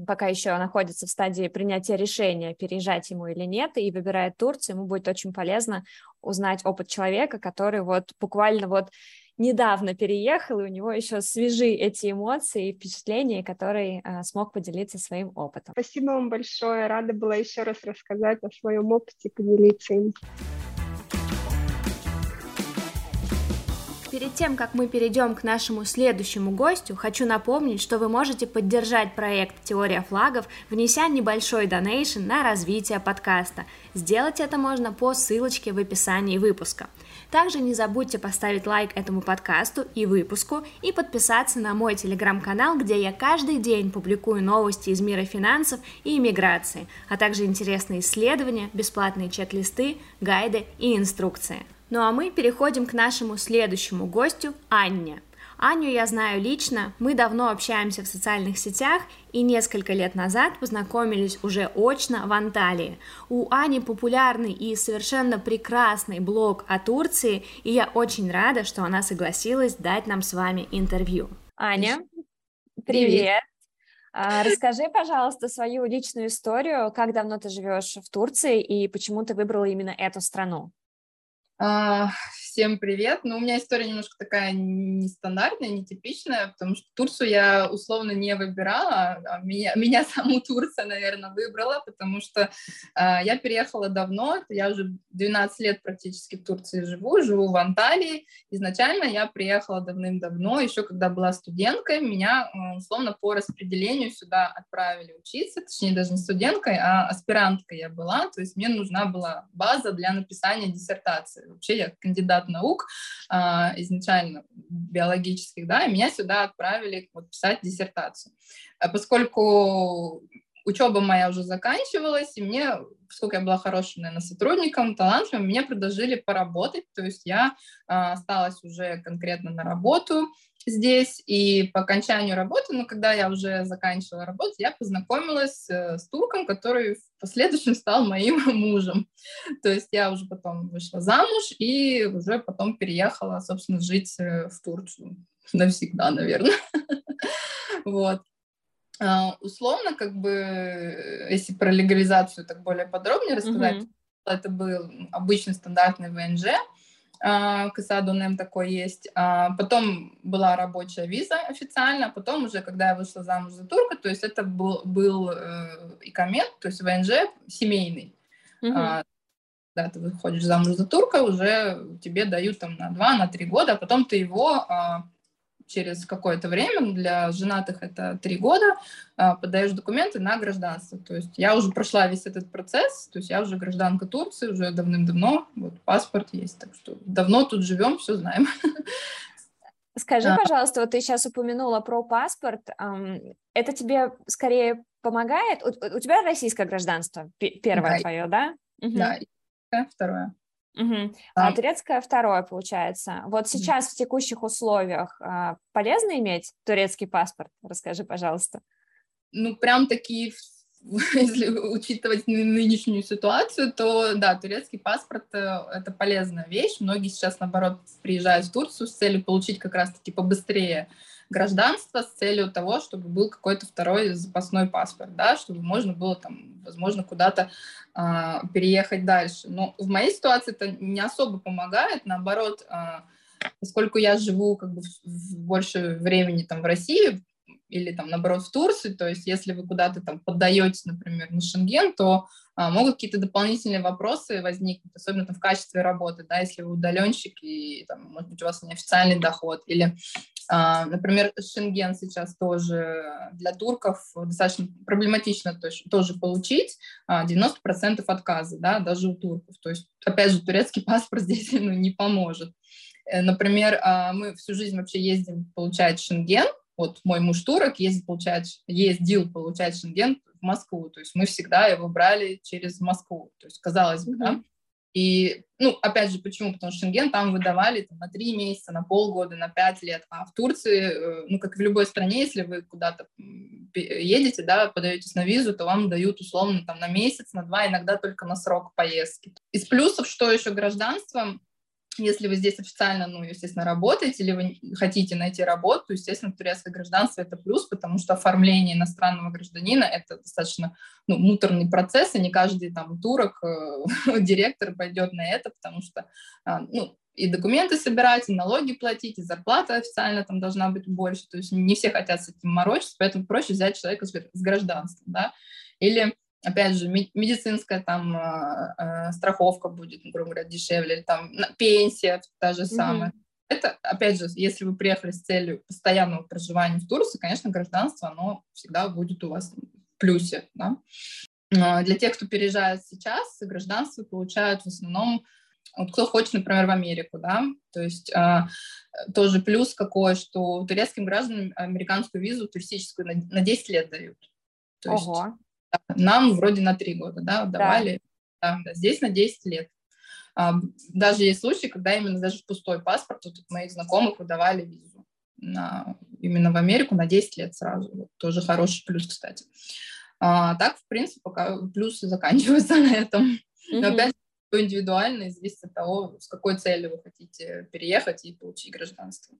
пока еще находится в стадии принятия решения, переезжать ему или нет, и выбирает Турцию, ему будет очень полезно узнать опыт человека, который вот буквально вот недавно переехал, и у него еще свежи эти эмоции и впечатления, которые а, смог поделиться своим опытом. Спасибо вам большое, рада была еще раз рассказать о своем опыте, поделиться им. Перед тем, как мы перейдем к нашему следующему гостю, хочу напомнить, что вы можете поддержать проект «Теория флагов», внеся небольшой донейшн на развитие подкаста. Сделать это можно по ссылочке в описании выпуска. Также не забудьте поставить лайк этому подкасту и выпуску и подписаться на мой телеграм-канал, где я каждый день публикую новости из мира финансов и иммиграции, а также интересные исследования, бесплатные чек-листы, гайды и инструкции. Ну а мы переходим к нашему следующему гостю Анне. Аню я знаю лично, мы давно общаемся в социальных сетях и несколько лет назад познакомились уже очно в Анталии. У Ани популярный и совершенно прекрасный блог о Турции, и я очень рада, что она согласилась дать нам с вами интервью. Аня, привет! А, расскажи, пожалуйста, свою личную историю, как давно ты живешь в Турции и почему ты выбрала именно эту страну? uh, всем привет. Ну, у меня история немножко такая нестандартная, нетипичная, потому что Турцию я условно не выбирала, а меня, меня саму Турция, наверное, выбрала, потому что э, я переехала давно, я уже 12 лет практически в Турции живу, живу в Анталии. Изначально я приехала давным-давно, еще когда была студенткой, меня условно по распределению сюда отправили учиться, точнее даже не студенткой, а аспиранткой я была, то есть мне нужна была база для написания диссертации вообще я кандидат наук а, изначально биологических, да, и меня сюда отправили вот, писать диссертацию. А поскольку учеба моя уже заканчивалась, и мне, поскольку я была хорошим, наверное, сотрудником, талантливым, мне предложили поработать, то есть я а, осталась уже конкретно на работу, здесь, и по окончанию работы, ну, когда я уже заканчивала работу, я познакомилась э, с турком, который в последующем стал моим мужем. То есть я уже потом вышла замуж и уже потом переехала, собственно, жить э, в Турцию навсегда, наверное. Вот. Uh, условно, как бы, если про легализацию так более подробнее рассказать, это был обычный стандартный ВНЖ, а, КСА такой есть. А, потом была рабочая виза официально, потом уже, когда я вышла замуж за турка, то есть это был, был э, икомет, то есть ВНЖ семейный. Mm-hmm. Да, ты выходишь замуж за турка, уже тебе дают там на два, на три года, а потом ты его через какое-то время, для женатых это три года, а, подаешь документы на гражданство. То есть я уже прошла весь этот процесс, то есть я уже гражданка Турции, уже давным-давно, вот паспорт есть, так что давно тут живем, все знаем. Скажи, а. пожалуйста, вот ты сейчас упомянула про паспорт. Это тебе скорее помогает? У, у тебя российское гражданство первое да. твое, да? Да, угу. второе. Угу. А турецкое второе, получается. Вот сейчас в текущих условиях а, полезно иметь турецкий паспорт? Расскажи, пожалуйста. Ну, прям такие если учитывать нынешнюю ситуацию, то да, турецкий паспорт э, это полезная вещь. Многие сейчас, наоборот, приезжают в Турцию с целью получить как раз-таки побыстрее гражданство с целью того, чтобы был какой-то второй запасной паспорт, да, чтобы можно было там, возможно, куда-то э, переехать дальше. Но в моей ситуации это не особо помогает, наоборот, э, поскольку я живу как бы в, в больше времени там в России, или там наоборот в Турции, то есть если вы куда-то там поддаетесь, например, на Шенген, то а, могут какие-то дополнительные вопросы возникнуть, особенно там в качестве работы, да, если вы удаленщик и там, может быть у вас неофициальный доход, или, а, например, Шенген сейчас тоже для турков достаточно проблематично тоже получить, а, 90% отказа, да, даже у турков, то есть опять же турецкий паспорт здесь ну, не поможет. Э, например, а, мы всю жизнь вообще ездим получать Шенген, вот мой муж турок ездит получать, ездил получать шенген в Москву, то есть мы всегда его брали через Москву, то есть казалось бы, mm-hmm. да. И, ну, опять же, почему? Потому что шенген там выдавали там, на три месяца, на полгода, на пять лет, а в Турции, э, ну, как в любой стране, если вы куда-то едете, да, подаетесь на визу, то вам дают условно там на месяц, на два, иногда только на срок поездки. Из плюсов, что еще гражданство, если вы здесь официально, ну, естественно, работаете, или вы хотите найти работу, естественно, турецкое гражданство – это плюс, потому что оформление иностранного гражданина – это достаточно ну, муторный процесс, и не каждый там турок, э, директор пойдет на это, потому что, э, ну, и документы собирать, и налоги платить, и зарплата официально там должна быть больше, то есть не все хотят с этим морочиться, поэтому проще взять человека с гражданством, да, или опять же, медицинская там э, страховка будет, грубо говоря, дешевле, или там пенсия та же самая. Mm-hmm. Это, опять же, если вы приехали с целью постоянного проживания в Турции, конечно, гражданство, оно всегда будет у вас в плюсе, да. Но для тех, кто переезжает сейчас, гражданство получают в основном вот кто хочет, например, в Америку, да, то есть э, тоже плюс какой, что турецким гражданам американскую визу туристическую на, на 10 лет дают. То Ого. есть нам вроде на 3 года, да, давали. Да. Да, здесь на 10 лет. Даже есть случаи, когда именно даже пустой паспорт, вот от моих знакомых выдавали визу на, именно в Америку на 10 лет сразу. Вот, тоже хороший плюс, кстати. А, так, в принципе, пока плюсы заканчиваются на этом. Но опять индивидуально, зависит от того, с какой целью вы хотите переехать и получить гражданство.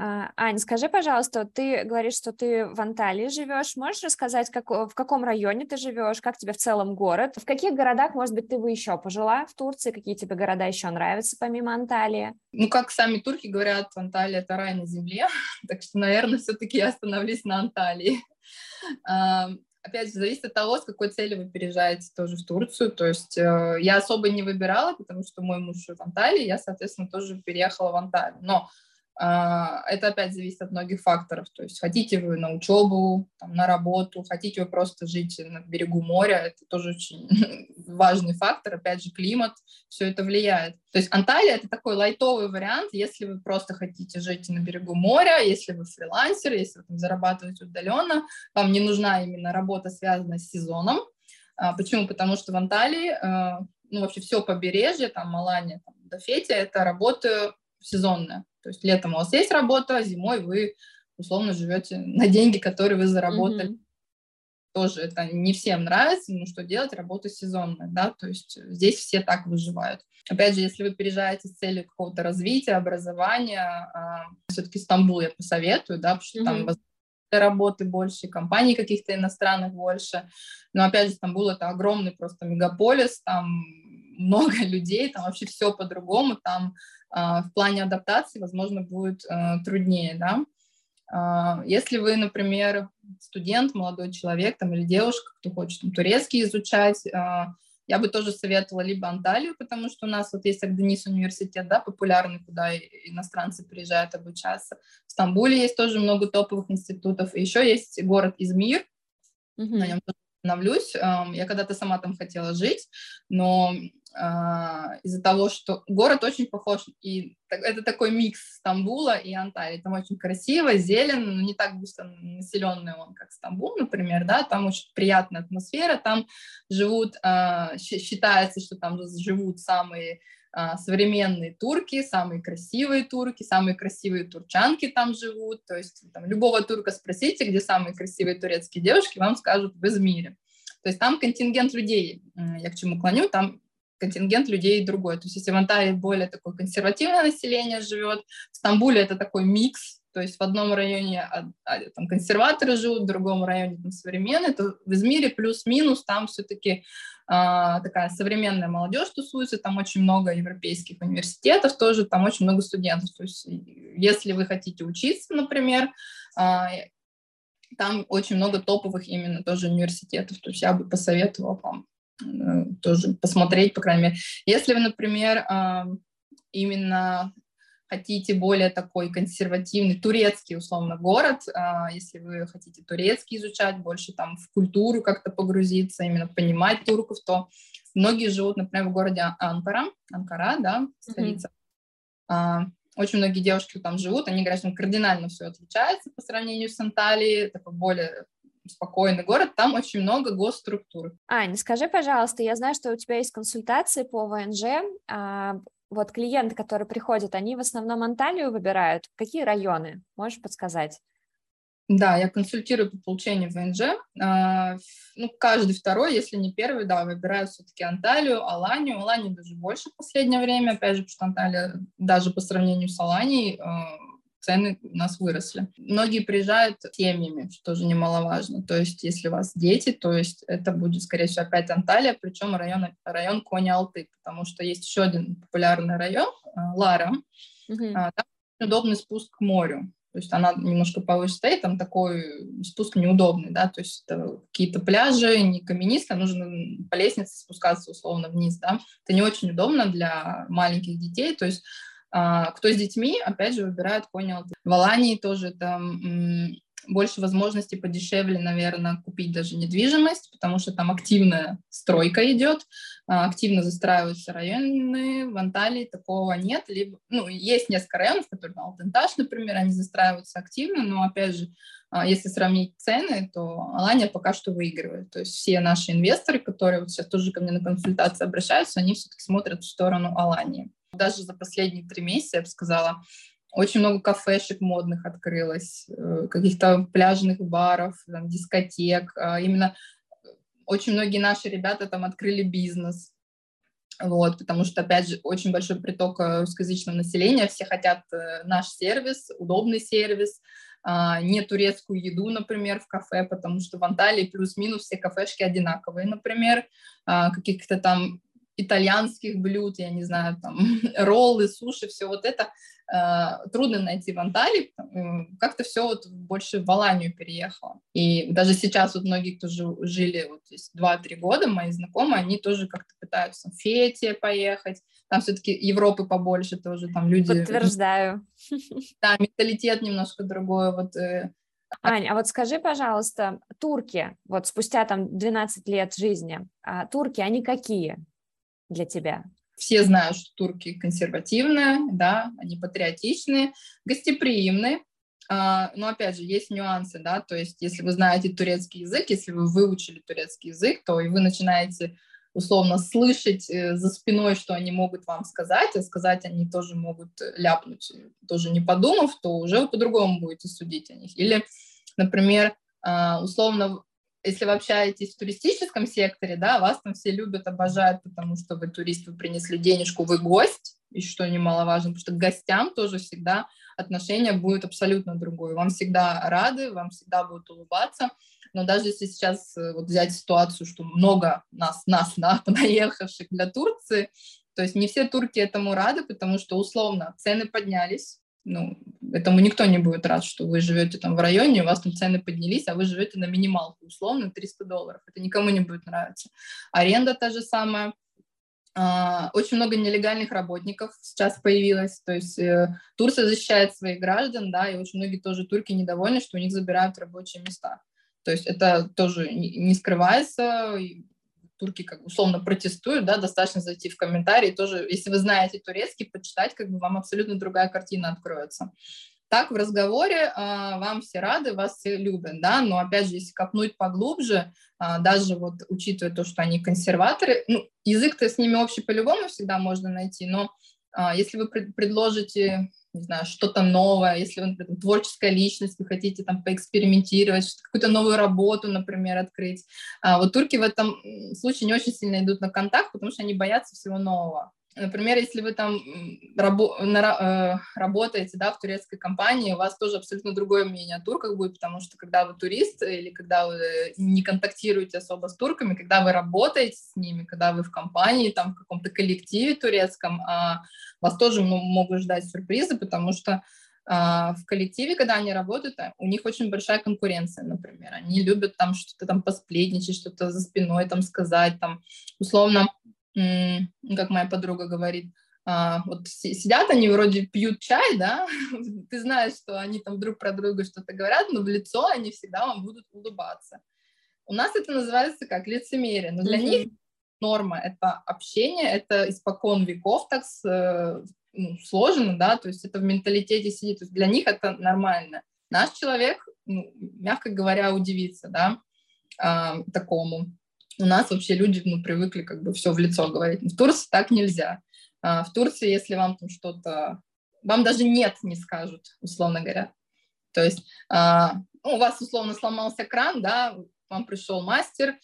А, Ань, скажи, пожалуйста, ты говоришь, что ты в Анталии живешь. Можешь рассказать, как, в каком районе ты живешь, как тебе в целом город? В каких городах, может быть, ты бы еще пожила в Турции? Какие тебе города еще нравятся помимо Анталии? Ну, как сами турки говорят, Анталия — это рай на земле. так что, наверное, все-таки я остановлюсь на Анталии. опять же, зависит от того, с какой целью вы переезжаете тоже в Турцию. То есть э, я особо не выбирала, потому что мой муж в Анталии, я, соответственно, тоже переехала в Анталию. Но это опять зависит от многих факторов. То есть хотите вы на учебу, там, на работу, хотите вы просто жить на берегу моря, это тоже очень важный фактор. Опять же, климат, все это влияет. То есть Анталия — это такой лайтовый вариант, если вы просто хотите жить на берегу моря, если вы фрилансер, если вы там, зарабатываете удаленно, вам не нужна именно работа, связанная с сезоном. А, почему? Потому что в Анталии, а, ну, вообще все побережье, там, Малания, там, до Фетия, это работа сезонная. То есть летом у вас есть работа, а зимой вы условно живете на деньги, которые вы заработали. Mm-hmm. Тоже это не всем нравится, но что делать, работа сезонная, да, то есть здесь все так выживают. Опять же, если вы переезжаете с целью какого-то развития, образования, а, все-таки Стамбул я посоветую, да, потому что mm-hmm. там работы больше, компаний каких-то иностранных больше. Но опять же, Стамбул это огромный просто мегаполис, там много людей, там вообще все по-другому, там в плане адаптации, возможно, будет а, труднее, да. А, если вы, например, студент, молодой человек там, или девушка, кто хочет там, турецкий изучать, я бы тоже советовала либо Анталию, потому что у нас вот есть Агденис университет, да, популярный, куда иностранцы приезжают обучаться. В Стамбуле есть тоже много топовых институтов. И еще есть город Измир, mm-hmm. на нем тоже остановлюсь. Я когда-то сама там хотела жить, но а, из-за того, что город очень похож, и это такой микс Стамбула и Анталии. Там очень красиво, зелено, но не так густо населенный он, как Стамбул, например, да, там очень приятная атмосфера, там живут, а, считается, что там живут самые а, современные турки, самые красивые турки, самые красивые турчанки там живут, то есть там, любого турка спросите, где самые красивые турецкие девушки, вам скажут в Измире. То есть там контингент людей, я к чему клоню, там контингент людей другой. То есть если в Анталии более такое консервативное население живет, в Стамбуле это такой микс, то есть в одном районе а, а, там, консерваторы живут, в другом районе там, современные, то в Измире плюс-минус там все-таки а, такая современная молодежь тусуется, там очень много европейских университетов тоже, там очень много студентов. То есть если вы хотите учиться, например, а, там очень много топовых именно тоже университетов. То есть я бы посоветовала вам тоже посмотреть, по крайней мере. Если вы, например, именно хотите более такой консервативный турецкий, условно, город, а, если вы хотите турецкий изучать, больше там в культуру как-то погрузиться, именно понимать турков, то многие живут, например, в городе Анкара, Анкара, да, столица. Mm-hmm. Очень многие девушки там живут, они что кардинально все отличается по сравнению с Анталией, такой более спокойный город, там очень много госструктур. Ань, скажи, пожалуйста, я знаю, что у тебя есть консультации по ВНЖ, а, вот клиенты, которые приходят, они в основном Анталию выбирают. Какие районы? Можешь подсказать? Да, я консультирую по получению ВНЖ. А, ну, каждый второй, если не первый, да, выбираю все-таки Анталию, Аланию. Аланию даже больше в последнее время, опять же, потому что Анталия даже по сравнению с Аланией а, цены у нас выросли. Многие приезжают семьями, что тоже немаловажно. То есть, если у вас дети, то есть это будет, скорее всего, опять Анталия, причем район, район Кони-Алты, потому что есть еще один популярный район, э, Лара. Mm-hmm. Там удобный спуск к морю. То есть она немножко повыше стоит, там такой спуск неудобный, да, то есть какие-то пляжи, не каменистые, нужно по лестнице спускаться условно вниз, да. Это не очень удобно для маленьких детей, то есть а, кто с детьми, опять же, выбирает понял. В Алании тоже там больше возможностей подешевле, наверное, купить даже недвижимость, потому что там активная стройка идет, а, активно застраиваются районы. В Анталии такого нет. Либо, ну, есть несколько районов, которые, Алтентаж, например, они застраиваются активно, но, опять же, а, если сравнить цены, то Алания пока что выигрывает. То есть все наши инвесторы, которые вот сейчас тоже ко мне на консультации обращаются, они все-таки смотрят в сторону Алании даже за последние три месяца, я бы сказала, очень много кафешек модных открылось, э, каких-то пляжных баров, там, дискотек. А, именно очень многие наши ребята там открыли бизнес, вот, потому что, опять же, очень большой приток э, русскоязычного населения, все хотят э, наш сервис, удобный сервис, а, не турецкую еду, например, в кафе, потому что в Анталии плюс-минус все кафешки одинаковые, например, а, каких-то там итальянских блюд, я не знаю, там, роллы, суши, все вот это э, трудно найти в Анталии, как-то все вот больше в Аланию переехало. И даже сейчас вот многие, кто жили вот здесь 2-3 года, мои знакомые, они тоже как-то пытаются в Фете поехать, там все-таки Европы побольше тоже, там люди... Подтверждаю. Да, менталитет немножко другой, вот э, Ань, а вот скажи, пожалуйста, турки, вот спустя там 12 лет жизни, а турки, они какие? Для тебя? Все знают, что турки консервативные, да, они патриотичные, гостеприимные, а, но опять же, есть нюансы, да, то есть если вы знаете турецкий язык, если вы выучили турецкий язык, то и вы начинаете условно слышать э, за спиной, что они могут вам сказать, а сказать они тоже могут ляпнуть, тоже не подумав, то уже вы по-другому будете судить о них. Или, например, а, условно если вы общаетесь в туристическом секторе, да, вас там все любят, обожают, потому что вы турист, вы принесли денежку, вы гость, и что немаловажно, потому что к гостям тоже всегда отношение будет абсолютно другое. Вам всегда рады, вам всегда будут улыбаться, но даже если сейчас э, вот взять ситуацию, что много нас, нас, да, понаехавших для Турции, то есть не все турки этому рады, потому что условно цены поднялись, ну, этому никто не будет рад, что вы живете там в районе, у вас там цены поднялись, а вы живете на минималку, условно, 300 долларов. Это никому не будет нравиться. Аренда та же самая. А, очень много нелегальных работников сейчас появилось, то есть э, Турция защищает своих граждан, да, и очень многие тоже турки недовольны, что у них забирают рабочие места. То есть это тоже не скрывается, турки как бы условно протестуют, да, достаточно зайти в комментарии тоже, если вы знаете турецкий, почитать, как бы вам абсолютно другая картина откроется. Так в разговоре а, вам все рады, вас все любят, да, но опять же, если копнуть поглубже, а, даже вот учитывая то, что они консерваторы, ну, язык-то с ними общий по-любому всегда можно найти, но а, если вы пред- предложите не знаю, что-то новое, если вы, например, творческая личность, вы хотите там поэкспериментировать, какую-то новую работу, например, открыть. А вот турки в этом случае не очень сильно идут на контакт, потому что они боятся всего нового. Например, если вы там рабо- на, э, работаете да, в турецкой компании, у вас тоже абсолютно другое мнение о турках будет, потому что когда вы турист или когда вы не контактируете особо с турками, когда вы работаете с ними, когда вы в компании, там, в каком-то коллективе турецком, а, вас тоже ну, могут ждать сюрпризы, потому что а, в коллективе, когда они работают, а, у них очень большая конкуренция, например. Они любят там что-то там посплетничать, что-то за спиной там сказать, там, условно, как моя подруга говорит, а, вот сидят они вроде пьют чай, да, ты знаешь, что они там друг про друга что-то говорят, но в лицо они всегда вам будут улыбаться. У нас это называется как лицемерие, но для mm-hmm. них норма — это общение, это испокон веков так с, ну, сложено, да, то есть это в менталитете сидит, то есть для них это нормально. Наш человек, ну, мягко говоря, удивится, да, э, такому у нас вообще люди ну, привыкли как бы все в лицо говорить. В Турции так нельзя. А, в Турции, если вам там что-то... Вам даже «нет» не скажут, условно говоря. То есть а, ну, у вас условно сломался кран, да, вам пришел мастер,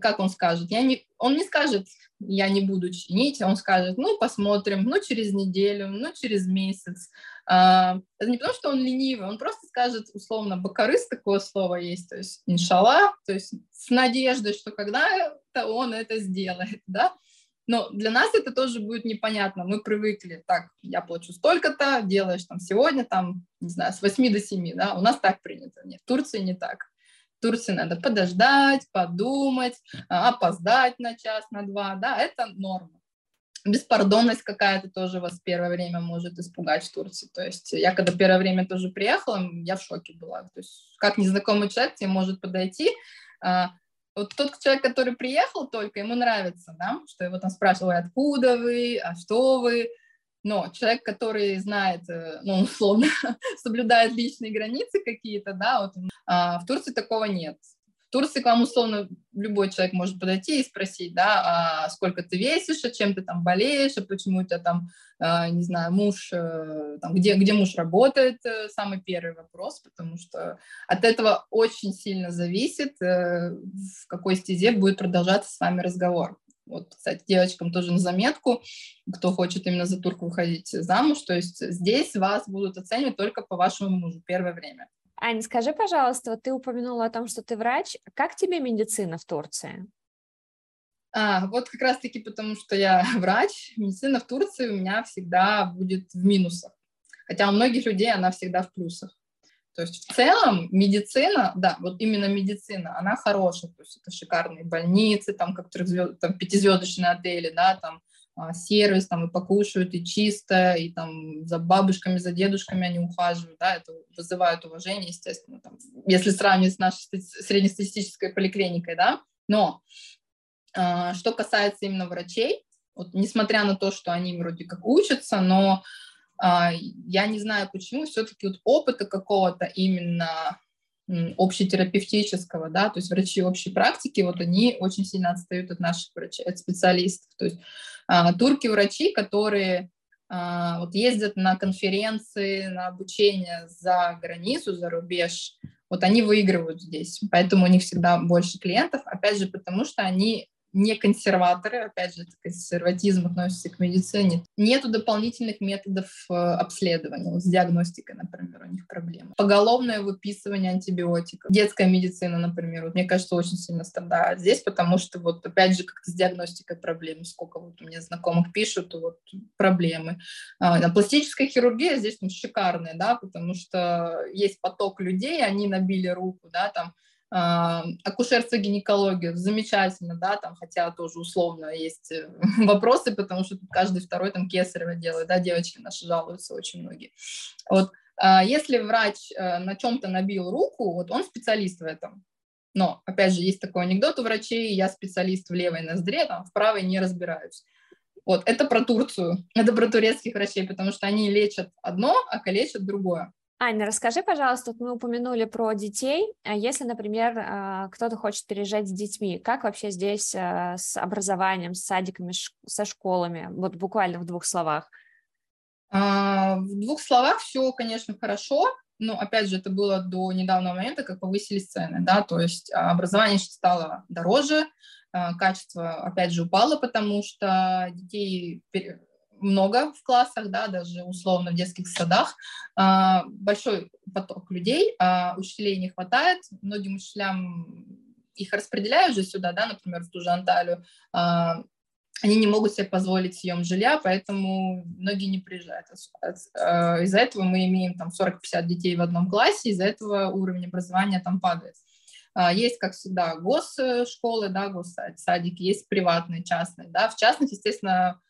как он скажет? Я не, он не скажет, я не буду чинить, он скажет, ну, посмотрим, ну, через неделю, ну, через месяц. А, это не потому, что он ленивый, он просто скажет, условно, бакарыс, такое слово есть, то есть, иншалла, то есть с надеждой, что когда-то он это сделает, да. Но для нас это тоже будет непонятно. Мы привыкли, так, я плачу столько-то, делаешь там сегодня, там, не знаю, с 8 до 7, да, у нас так принято. Нет, в Турции не так. Турции надо подождать, подумать, а, опоздать на час, на два, да, это норма. Беспардонность какая-то тоже вас первое время может испугать в Турции. То есть я когда первое время тоже приехала, я в шоке была. То есть как незнакомый человек тебе может подойти, а, вот тот человек, который приехал только, ему нравится, да, что его там спрашивают, откуда вы, а что вы, но человек, который знает, э, ну, условно, соблюдает личные границы какие-то, да, вот, а в Турции такого нет. Турции к вам, условно, любой человек может подойти и спросить, да, а сколько ты весишь, а чем ты там болеешь, а почему у тебя там, а, не знаю, муж, э, там, где, где муж работает, э, самый первый вопрос, потому что от этого очень сильно зависит, в какой стезе будет продолжаться с вами разговор. Вот, кстати, девочкам тоже на заметку, кто хочет именно за турку выходить замуж, то есть здесь вас будут оценивать только по вашему мужу первое время. Аня, скажи, пожалуйста, вот ты упомянула о том, что ты врач. Как тебе медицина в Турции? А, вот как раз-таки потому, что я врач, медицина в Турции у меня всегда будет в минусах. Хотя у многих людей она всегда в плюсах. То есть в целом медицина, да, вот именно медицина, она хорошая, то есть это шикарные больницы, там как трехзвезд... там пятизвездочные отели, да, там сервис, там и покушают, и чисто, и там за бабушками, за дедушками они ухаживают, да, это вызывает уважение, естественно, там, если сравнивать с нашей среднестатистической поликлиникой, да, но э, что касается именно врачей, вот несмотря на то, что они вроде как учатся, но а, я не знаю почему, все-таки вот опыта какого-то именно общетерапевтического, да, то есть врачи общей практики, вот они очень сильно отстают от наших врачей, от специалистов. То есть а, турки-врачи, которые а, вот ездят на конференции, на обучение за границу, за рубеж, вот они выигрывают здесь, поэтому у них всегда больше клиентов, опять же, потому что они не консерваторы, опять же, консерватизм относится к медицине. Нету дополнительных методов э, обследования. Вот с диагностикой, например, у них проблемы. Поголовное выписывание антибиотиков. Детская медицина, например, вот, мне кажется, очень сильно страдает здесь, потому что вот опять же как-то с диагностикой проблемы. Сколько вот у меня знакомых пишут, вот проблемы. А, пластическая хирургия здесь ну, шикарная, да, потому что есть поток людей, они набили руку, да, там акушерство, гинекология, замечательно, да, там, хотя тоже условно есть э, вопросы, потому что каждый второй там кесарево делает, да, девочки наши жалуются очень многие. Вот, а, если врач э, на чем-то набил руку, вот он специалист в этом, Но, опять же, есть такой анекдот у врачей, я специалист в левой ноздре, там, в правой не разбираюсь. Вот, это про Турцию, это про турецких врачей, потому что они лечат одно, а калечат другое. Аня, расскажи, пожалуйста, мы упомянули про детей. А если, например, а, кто-то хочет переезжать с детьми, как вообще здесь а, с образованием, с садиками, со школами? Вот буквально в двух словах. В двух словах все, конечно, хорошо, но, опять же, это было до недавнего момента, как повысились цены, да, то есть образование стало дороже, качество, опять же, упало, потому что детей много в классах, да, даже условно в детских садах, а, большой поток людей, а учителей не хватает, многим учителям их распределяют же сюда, да, например, в ту же Анталию, а, они не могут себе позволить съем жилья, поэтому многие не приезжают. Из-за этого мы имеем там 40-50 детей в одном классе, из-за этого уровень образования там падает. Есть, как всегда, госшколы, да, госсадики, есть приватные, частные, да, в частных, естественно,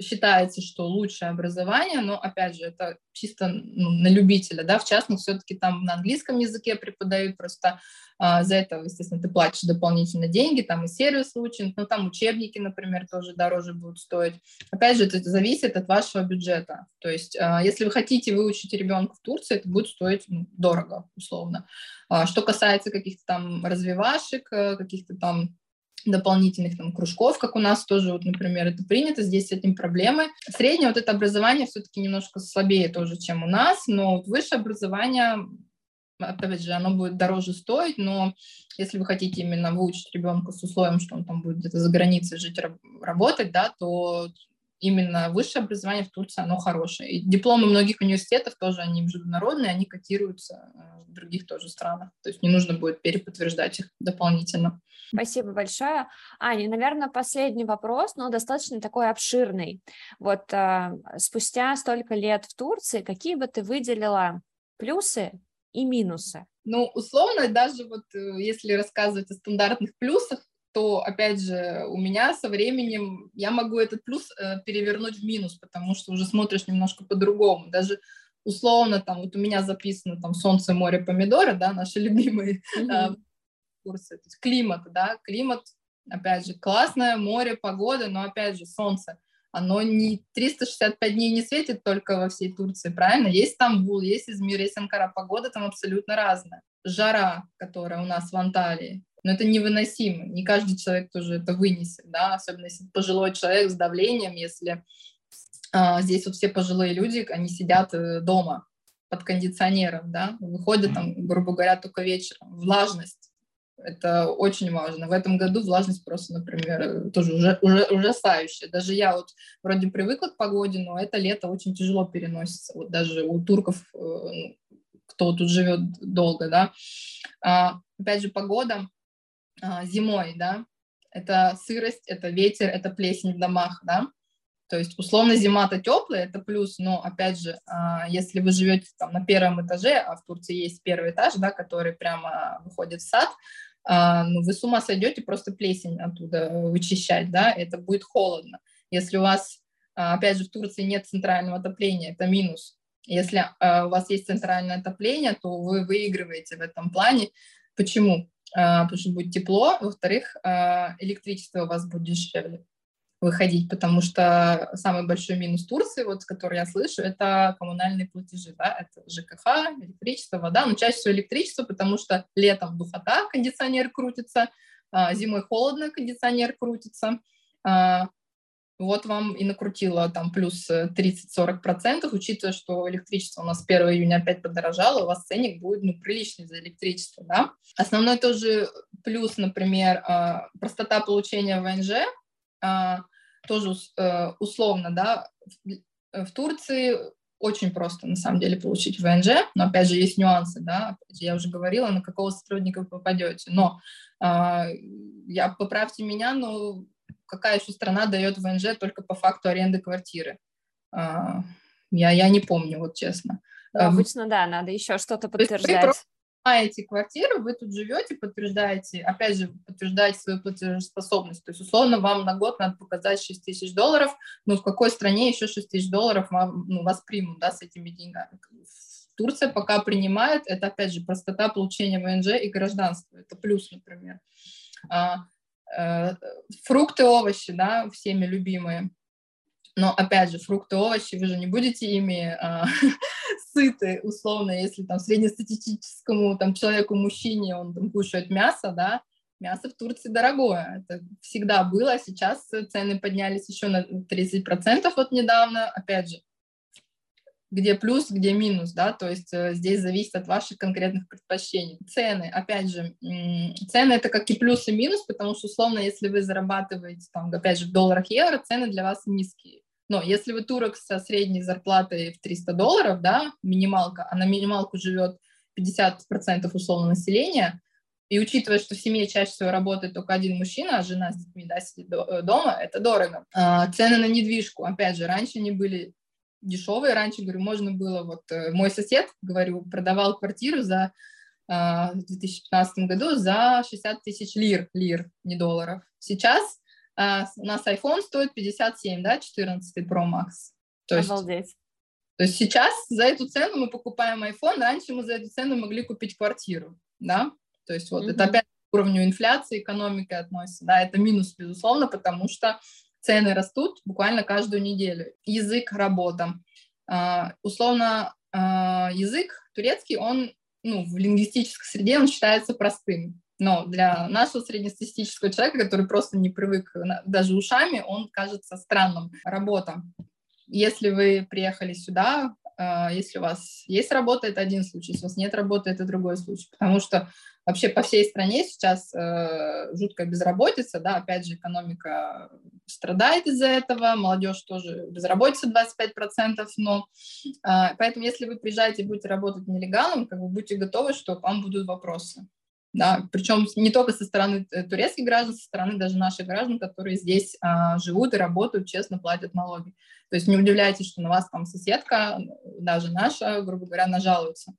считается, что лучшее образование, но, опять же, это чисто ну, на любителя, да, в частных все-таки там на английском языке преподают, просто а, за это, естественно, ты платишь дополнительно деньги, там и сервис учат, но там учебники, например, тоже дороже будут стоить. Опять же, это зависит от вашего бюджета, то есть а, если вы хотите выучить ребенка в Турции, это будет стоить ну, дорого, условно. А, что касается каких-то там развивашек, э, каких-то там дополнительных там кружков, как у нас тоже, вот, например, это принято, здесь с этим проблемы. Среднее вот это образование все-таки немножко слабее тоже, чем у нас, но вот высшее образование, опять же, оно будет дороже стоить, но если вы хотите именно выучить ребенка с условием, что он там будет где-то за границей жить, работать, да, то именно высшее образование в Турции, оно хорошее. И дипломы многих университетов тоже, они международные, они котируются э, в других тоже странах. То есть не нужно будет переподтверждать их дополнительно. Спасибо большое. Аня, наверное, последний вопрос, но достаточно такой обширный. Вот э, спустя столько лет в Турции, какие бы ты выделила плюсы и минусы? Ну, условно, даже вот э, если рассказывать о стандартных плюсах, то, опять же, у меня со временем я могу этот плюс э, перевернуть в минус, потому что уже смотришь немножко по-другому. Даже условно, там, вот у меня записано там солнце, море, помидоры, да, наши любимые mm-hmm. э, курсы. То есть климат, да, климат, опять же, классное море, погода, но, опять же, солнце. Оно не 365 дней не светит только во всей Турции, правильно? Есть Стамбул, есть Измир, есть Анкара, погода там абсолютно разная. Жара, которая у нас в Анталии, но это невыносимо. Не каждый человек тоже это вынесет, да, особенно если пожилой человек с давлением, если а, здесь вот все пожилые люди, они сидят э, дома под кондиционером, да, выходят там, грубо говоря, только вечером. Влажность, это очень важно. В этом году влажность просто, например, тоже уже, уже, ужасающая. Даже я вот вроде привыкла к погоде, но это лето очень тяжело переносится. Вот даже у турков, э, ну, кто тут живет долго, да. А, опять же, погода зимой, да, это сырость, это ветер, это плесень в домах, да, то есть, условно, зима-то теплая, это плюс, но, опять же, а, если вы живете там на первом этаже, а в Турции есть первый этаж, да, который прямо выходит в сад, а, ну, вы с ума сойдете просто плесень оттуда вычищать, да, это будет холодно. Если у вас, опять же, в Турции нет центрального отопления, это минус. Если у вас есть центральное отопление, то вы выигрываете в этом плане. Почему? А, потому что будет тепло, во-вторых, а, электричество у вас будет дешевле выходить, потому что самый большой минус Турции, вот, с которой я слышу, это коммунальные платежи, да, это ЖКХ, электричество, вода, но чаще всего электричество, потому что летом духота, кондиционер крутится, а, зимой холодно, кондиционер крутится, вот вам и накрутило там плюс 30-40%, учитывая, что электричество у нас 1 июня опять подорожало, у вас ценник будет ну, приличный за электричество. Да? Основной тоже плюс, например, а, простота получения ВНЖ, а, тоже э, условно, да, в Турции очень просто, на самом деле, получить ВНЖ, но, опять же, есть нюансы, да, я уже говорила, на какого сотрудника вы попадете, но э, я, поправьте меня, но какая еще страна дает ВНЖ только по факту аренды квартиры. А, я, я не помню, вот честно. Ну, обычно, да, надо еще что-то подтверждать. Вы снимаете квартиру, вы тут живете, подтверждаете, опять же, подтверждаете свою платежеспособность. То есть, условно, вам на год надо показать 6 тысяч долларов, но в какой стране еще 6 тысяч долларов вам, ну, вас примут, да, с этими деньгами? Турция пока принимает, это опять же простота получения ВНЖ и гражданства, это плюс, например. Э, фрукты, овощи, да, всеми любимые. Но опять же, фрукты, овощи, вы же не будете ими а, сыты, условно, если там среднестатистическому там человеку, мужчине, он там кушает мясо, да, мясо в Турции дорогое. Это всегда было, а сейчас цены поднялись еще на 30% вот недавно. Опять же, где плюс, где минус, да, то есть э, здесь зависит от ваших конкретных предпочтений. Цены, опять же, цены это как и плюс и минус, потому что, условно, если вы зарабатываете, там, опять же, в долларах евро, цены для вас низкие. Но если вы турок со средней зарплатой в 300 долларов, да, минималка, а на минималку живет 50% условно населения, и учитывая, что в семье чаще всего работает только один мужчина, а жена с детьми да, сидит э, дома, это дорого. А, цены на недвижку, опять же, раньше не были дешевые. Раньше, говорю, можно было, вот э, мой сосед, говорю, продавал квартиру за а, в 2015 году за 60 тысяч лир, лир, не долларов. Сейчас а, у нас iPhone стоит 57, да, 14 Pro Max. То есть, Обалдеть. То есть сейчас за эту цену мы покупаем iPhone, раньше мы за эту цену могли купить квартиру, да, то есть вот mm-hmm. это опять к уровню инфляции, экономики относится, да, это минус, безусловно, потому что цены растут буквально каждую неделю. Язык, работа. Uh, условно, uh, язык турецкий, он ну, в лингвистической среде он считается простым. Но для нашего среднестатистического человека, который просто не привык даже ушами, он кажется странным. Работа. Если вы приехали сюда, а, если у вас есть работа, это один случай, если у вас нет работы, это другой случай. Потому что вообще по всей стране сейчас э, жуткая безработица, да, опять же, экономика страдает из-за этого, молодежь тоже безработица 25%, но э, поэтому если вы приезжаете и будете работать нелегалом, как бы будьте готовы, что к вам будут вопросы да, причем не только со стороны э, турецких граждан, со стороны даже наших граждан, которые здесь а, живут и работают, честно платят налоги. То есть не удивляйтесь, что на вас там соседка, даже наша, грубо говоря, нажалуется.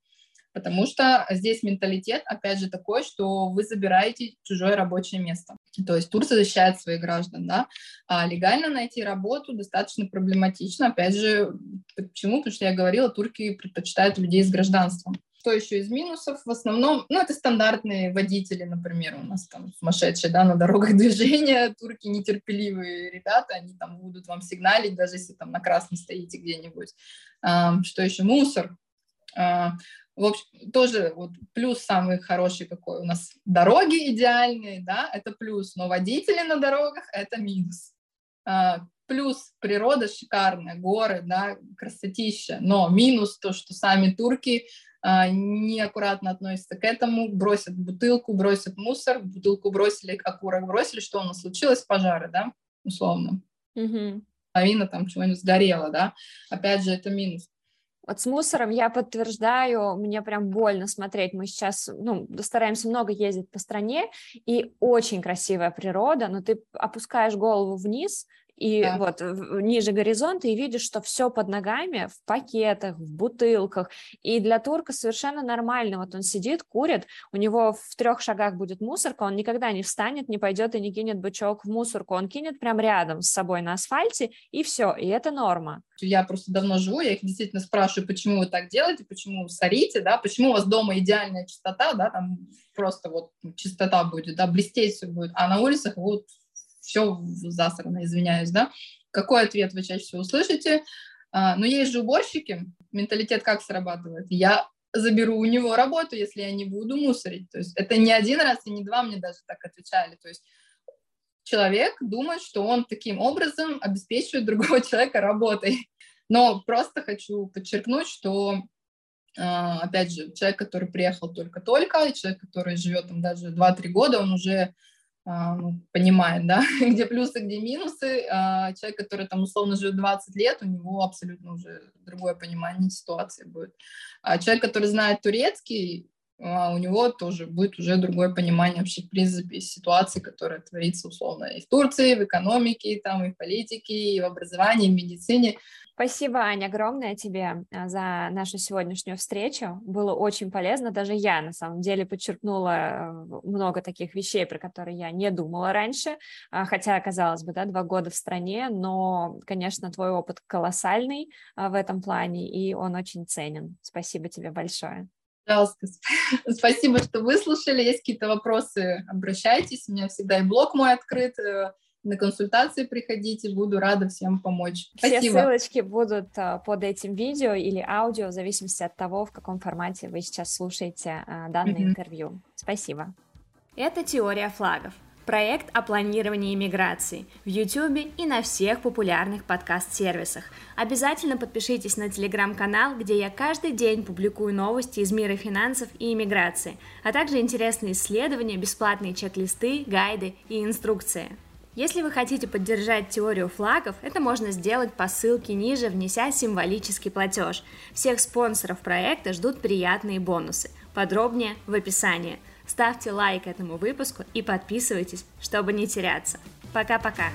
Потому что здесь менталитет, опять же, такой, что вы забираете чужое рабочее место. То есть Турция защищает своих граждан, да, а легально найти работу достаточно проблематично. Опять же, почему? Потому что я говорила, турки предпочитают людей с гражданством. Что еще из минусов? В основном, ну, это стандартные водители, например, у нас там сумасшедшие, да, на дорогах движения, турки нетерпеливые ребята, они там будут вам сигналить, даже если там на красном стоите где-нибудь. Что еще? Мусор. А, в общем, тоже вот плюс самый хороший какой у нас дороги идеальные, да, это плюс, но водители на дорогах это минус. А, плюс природа шикарная, горы, да, красотища, но минус то, что сами турки неаккуратно относятся к этому, бросят бутылку, бросят мусор, бутылку бросили, окурок бросили, что у нас случилось? Пожары, да, условно. Угу. Половина там чего-нибудь сгорела, да, опять же, это минус. Вот с мусором я подтверждаю, мне прям больно смотреть. Мы сейчас ну, стараемся много ездить по стране, и очень красивая природа, но ты опускаешь голову вниз, и да. вот ниже горизонта и видишь, что все под ногами в пакетах, в бутылках. И для турка совершенно нормально. Вот он сидит, курит, у него в трех шагах будет мусорка, он никогда не встанет, не пойдет и не кинет бычок в мусорку, он кинет прям рядом с собой на асфальте, и все, и это норма. Я просто давно живу, я их действительно спрашиваю, почему вы так делаете, почему сорите, да, почему у вас дома идеальная чистота, да, там просто вот чистота будет, да, блестеть все будет, а на улицах вот все засрано, извиняюсь, да. Какой ответ вы чаще всего услышите? А, но есть же уборщики, менталитет как срабатывает? Я заберу у него работу, если я не буду мусорить. То есть это не один раз и не два мне даже так отвечали. То есть человек думает, что он таким образом обеспечивает другого человека работой. Но просто хочу подчеркнуть, что а, опять же, человек, который приехал только-только, человек, который живет там даже 2-3 года, он уже ну, понимает, да, где плюсы, где минусы. А, человек, который там условно живет 20 лет, у него абсолютно уже другое понимание ситуации будет. А человек, который знает турецкий, а у него тоже будет уже другое понимание вообще, в принципе, ситуации, которая творится условно и в Турции, в экономике, там, и в политике, и в образовании, и в медицине. Спасибо, Аня, огромное тебе а, за нашу сегодняшнюю встречу. Было очень полезно. Даже я, на самом деле, подчеркнула э, много таких вещей, про которые я не думала раньше, а, хотя, казалось бы, да, два года в стране, но, конечно, твой опыт колоссальный а, в этом плане, и он очень ценен. Спасибо тебе большое. Пожалуйста, спасибо, что выслушали. Есть какие-то вопросы, обращайтесь. У меня всегда и блог мой открыт. Э, на консультации приходите, буду рада всем помочь. Спасибо. Все ссылочки будут э, под этим видео или аудио, в зависимости от того, в каком формате вы сейчас слушаете э, данное mm-hmm. интервью. Спасибо. Это «Теория флагов» проект о планировании иммиграции в YouTube и на всех популярных подкаст-сервисах. Обязательно подпишитесь на телеграм-канал, где я каждый день публикую новости из мира финансов и иммиграции, а также интересные исследования, бесплатные чек-листы, гайды и инструкции. Если вы хотите поддержать теорию флагов, это можно сделать по ссылке ниже, внеся символический платеж. Всех спонсоров проекта ждут приятные бонусы. Подробнее в описании – Ставьте лайк этому выпуску и подписывайтесь, чтобы не теряться. Пока-пока!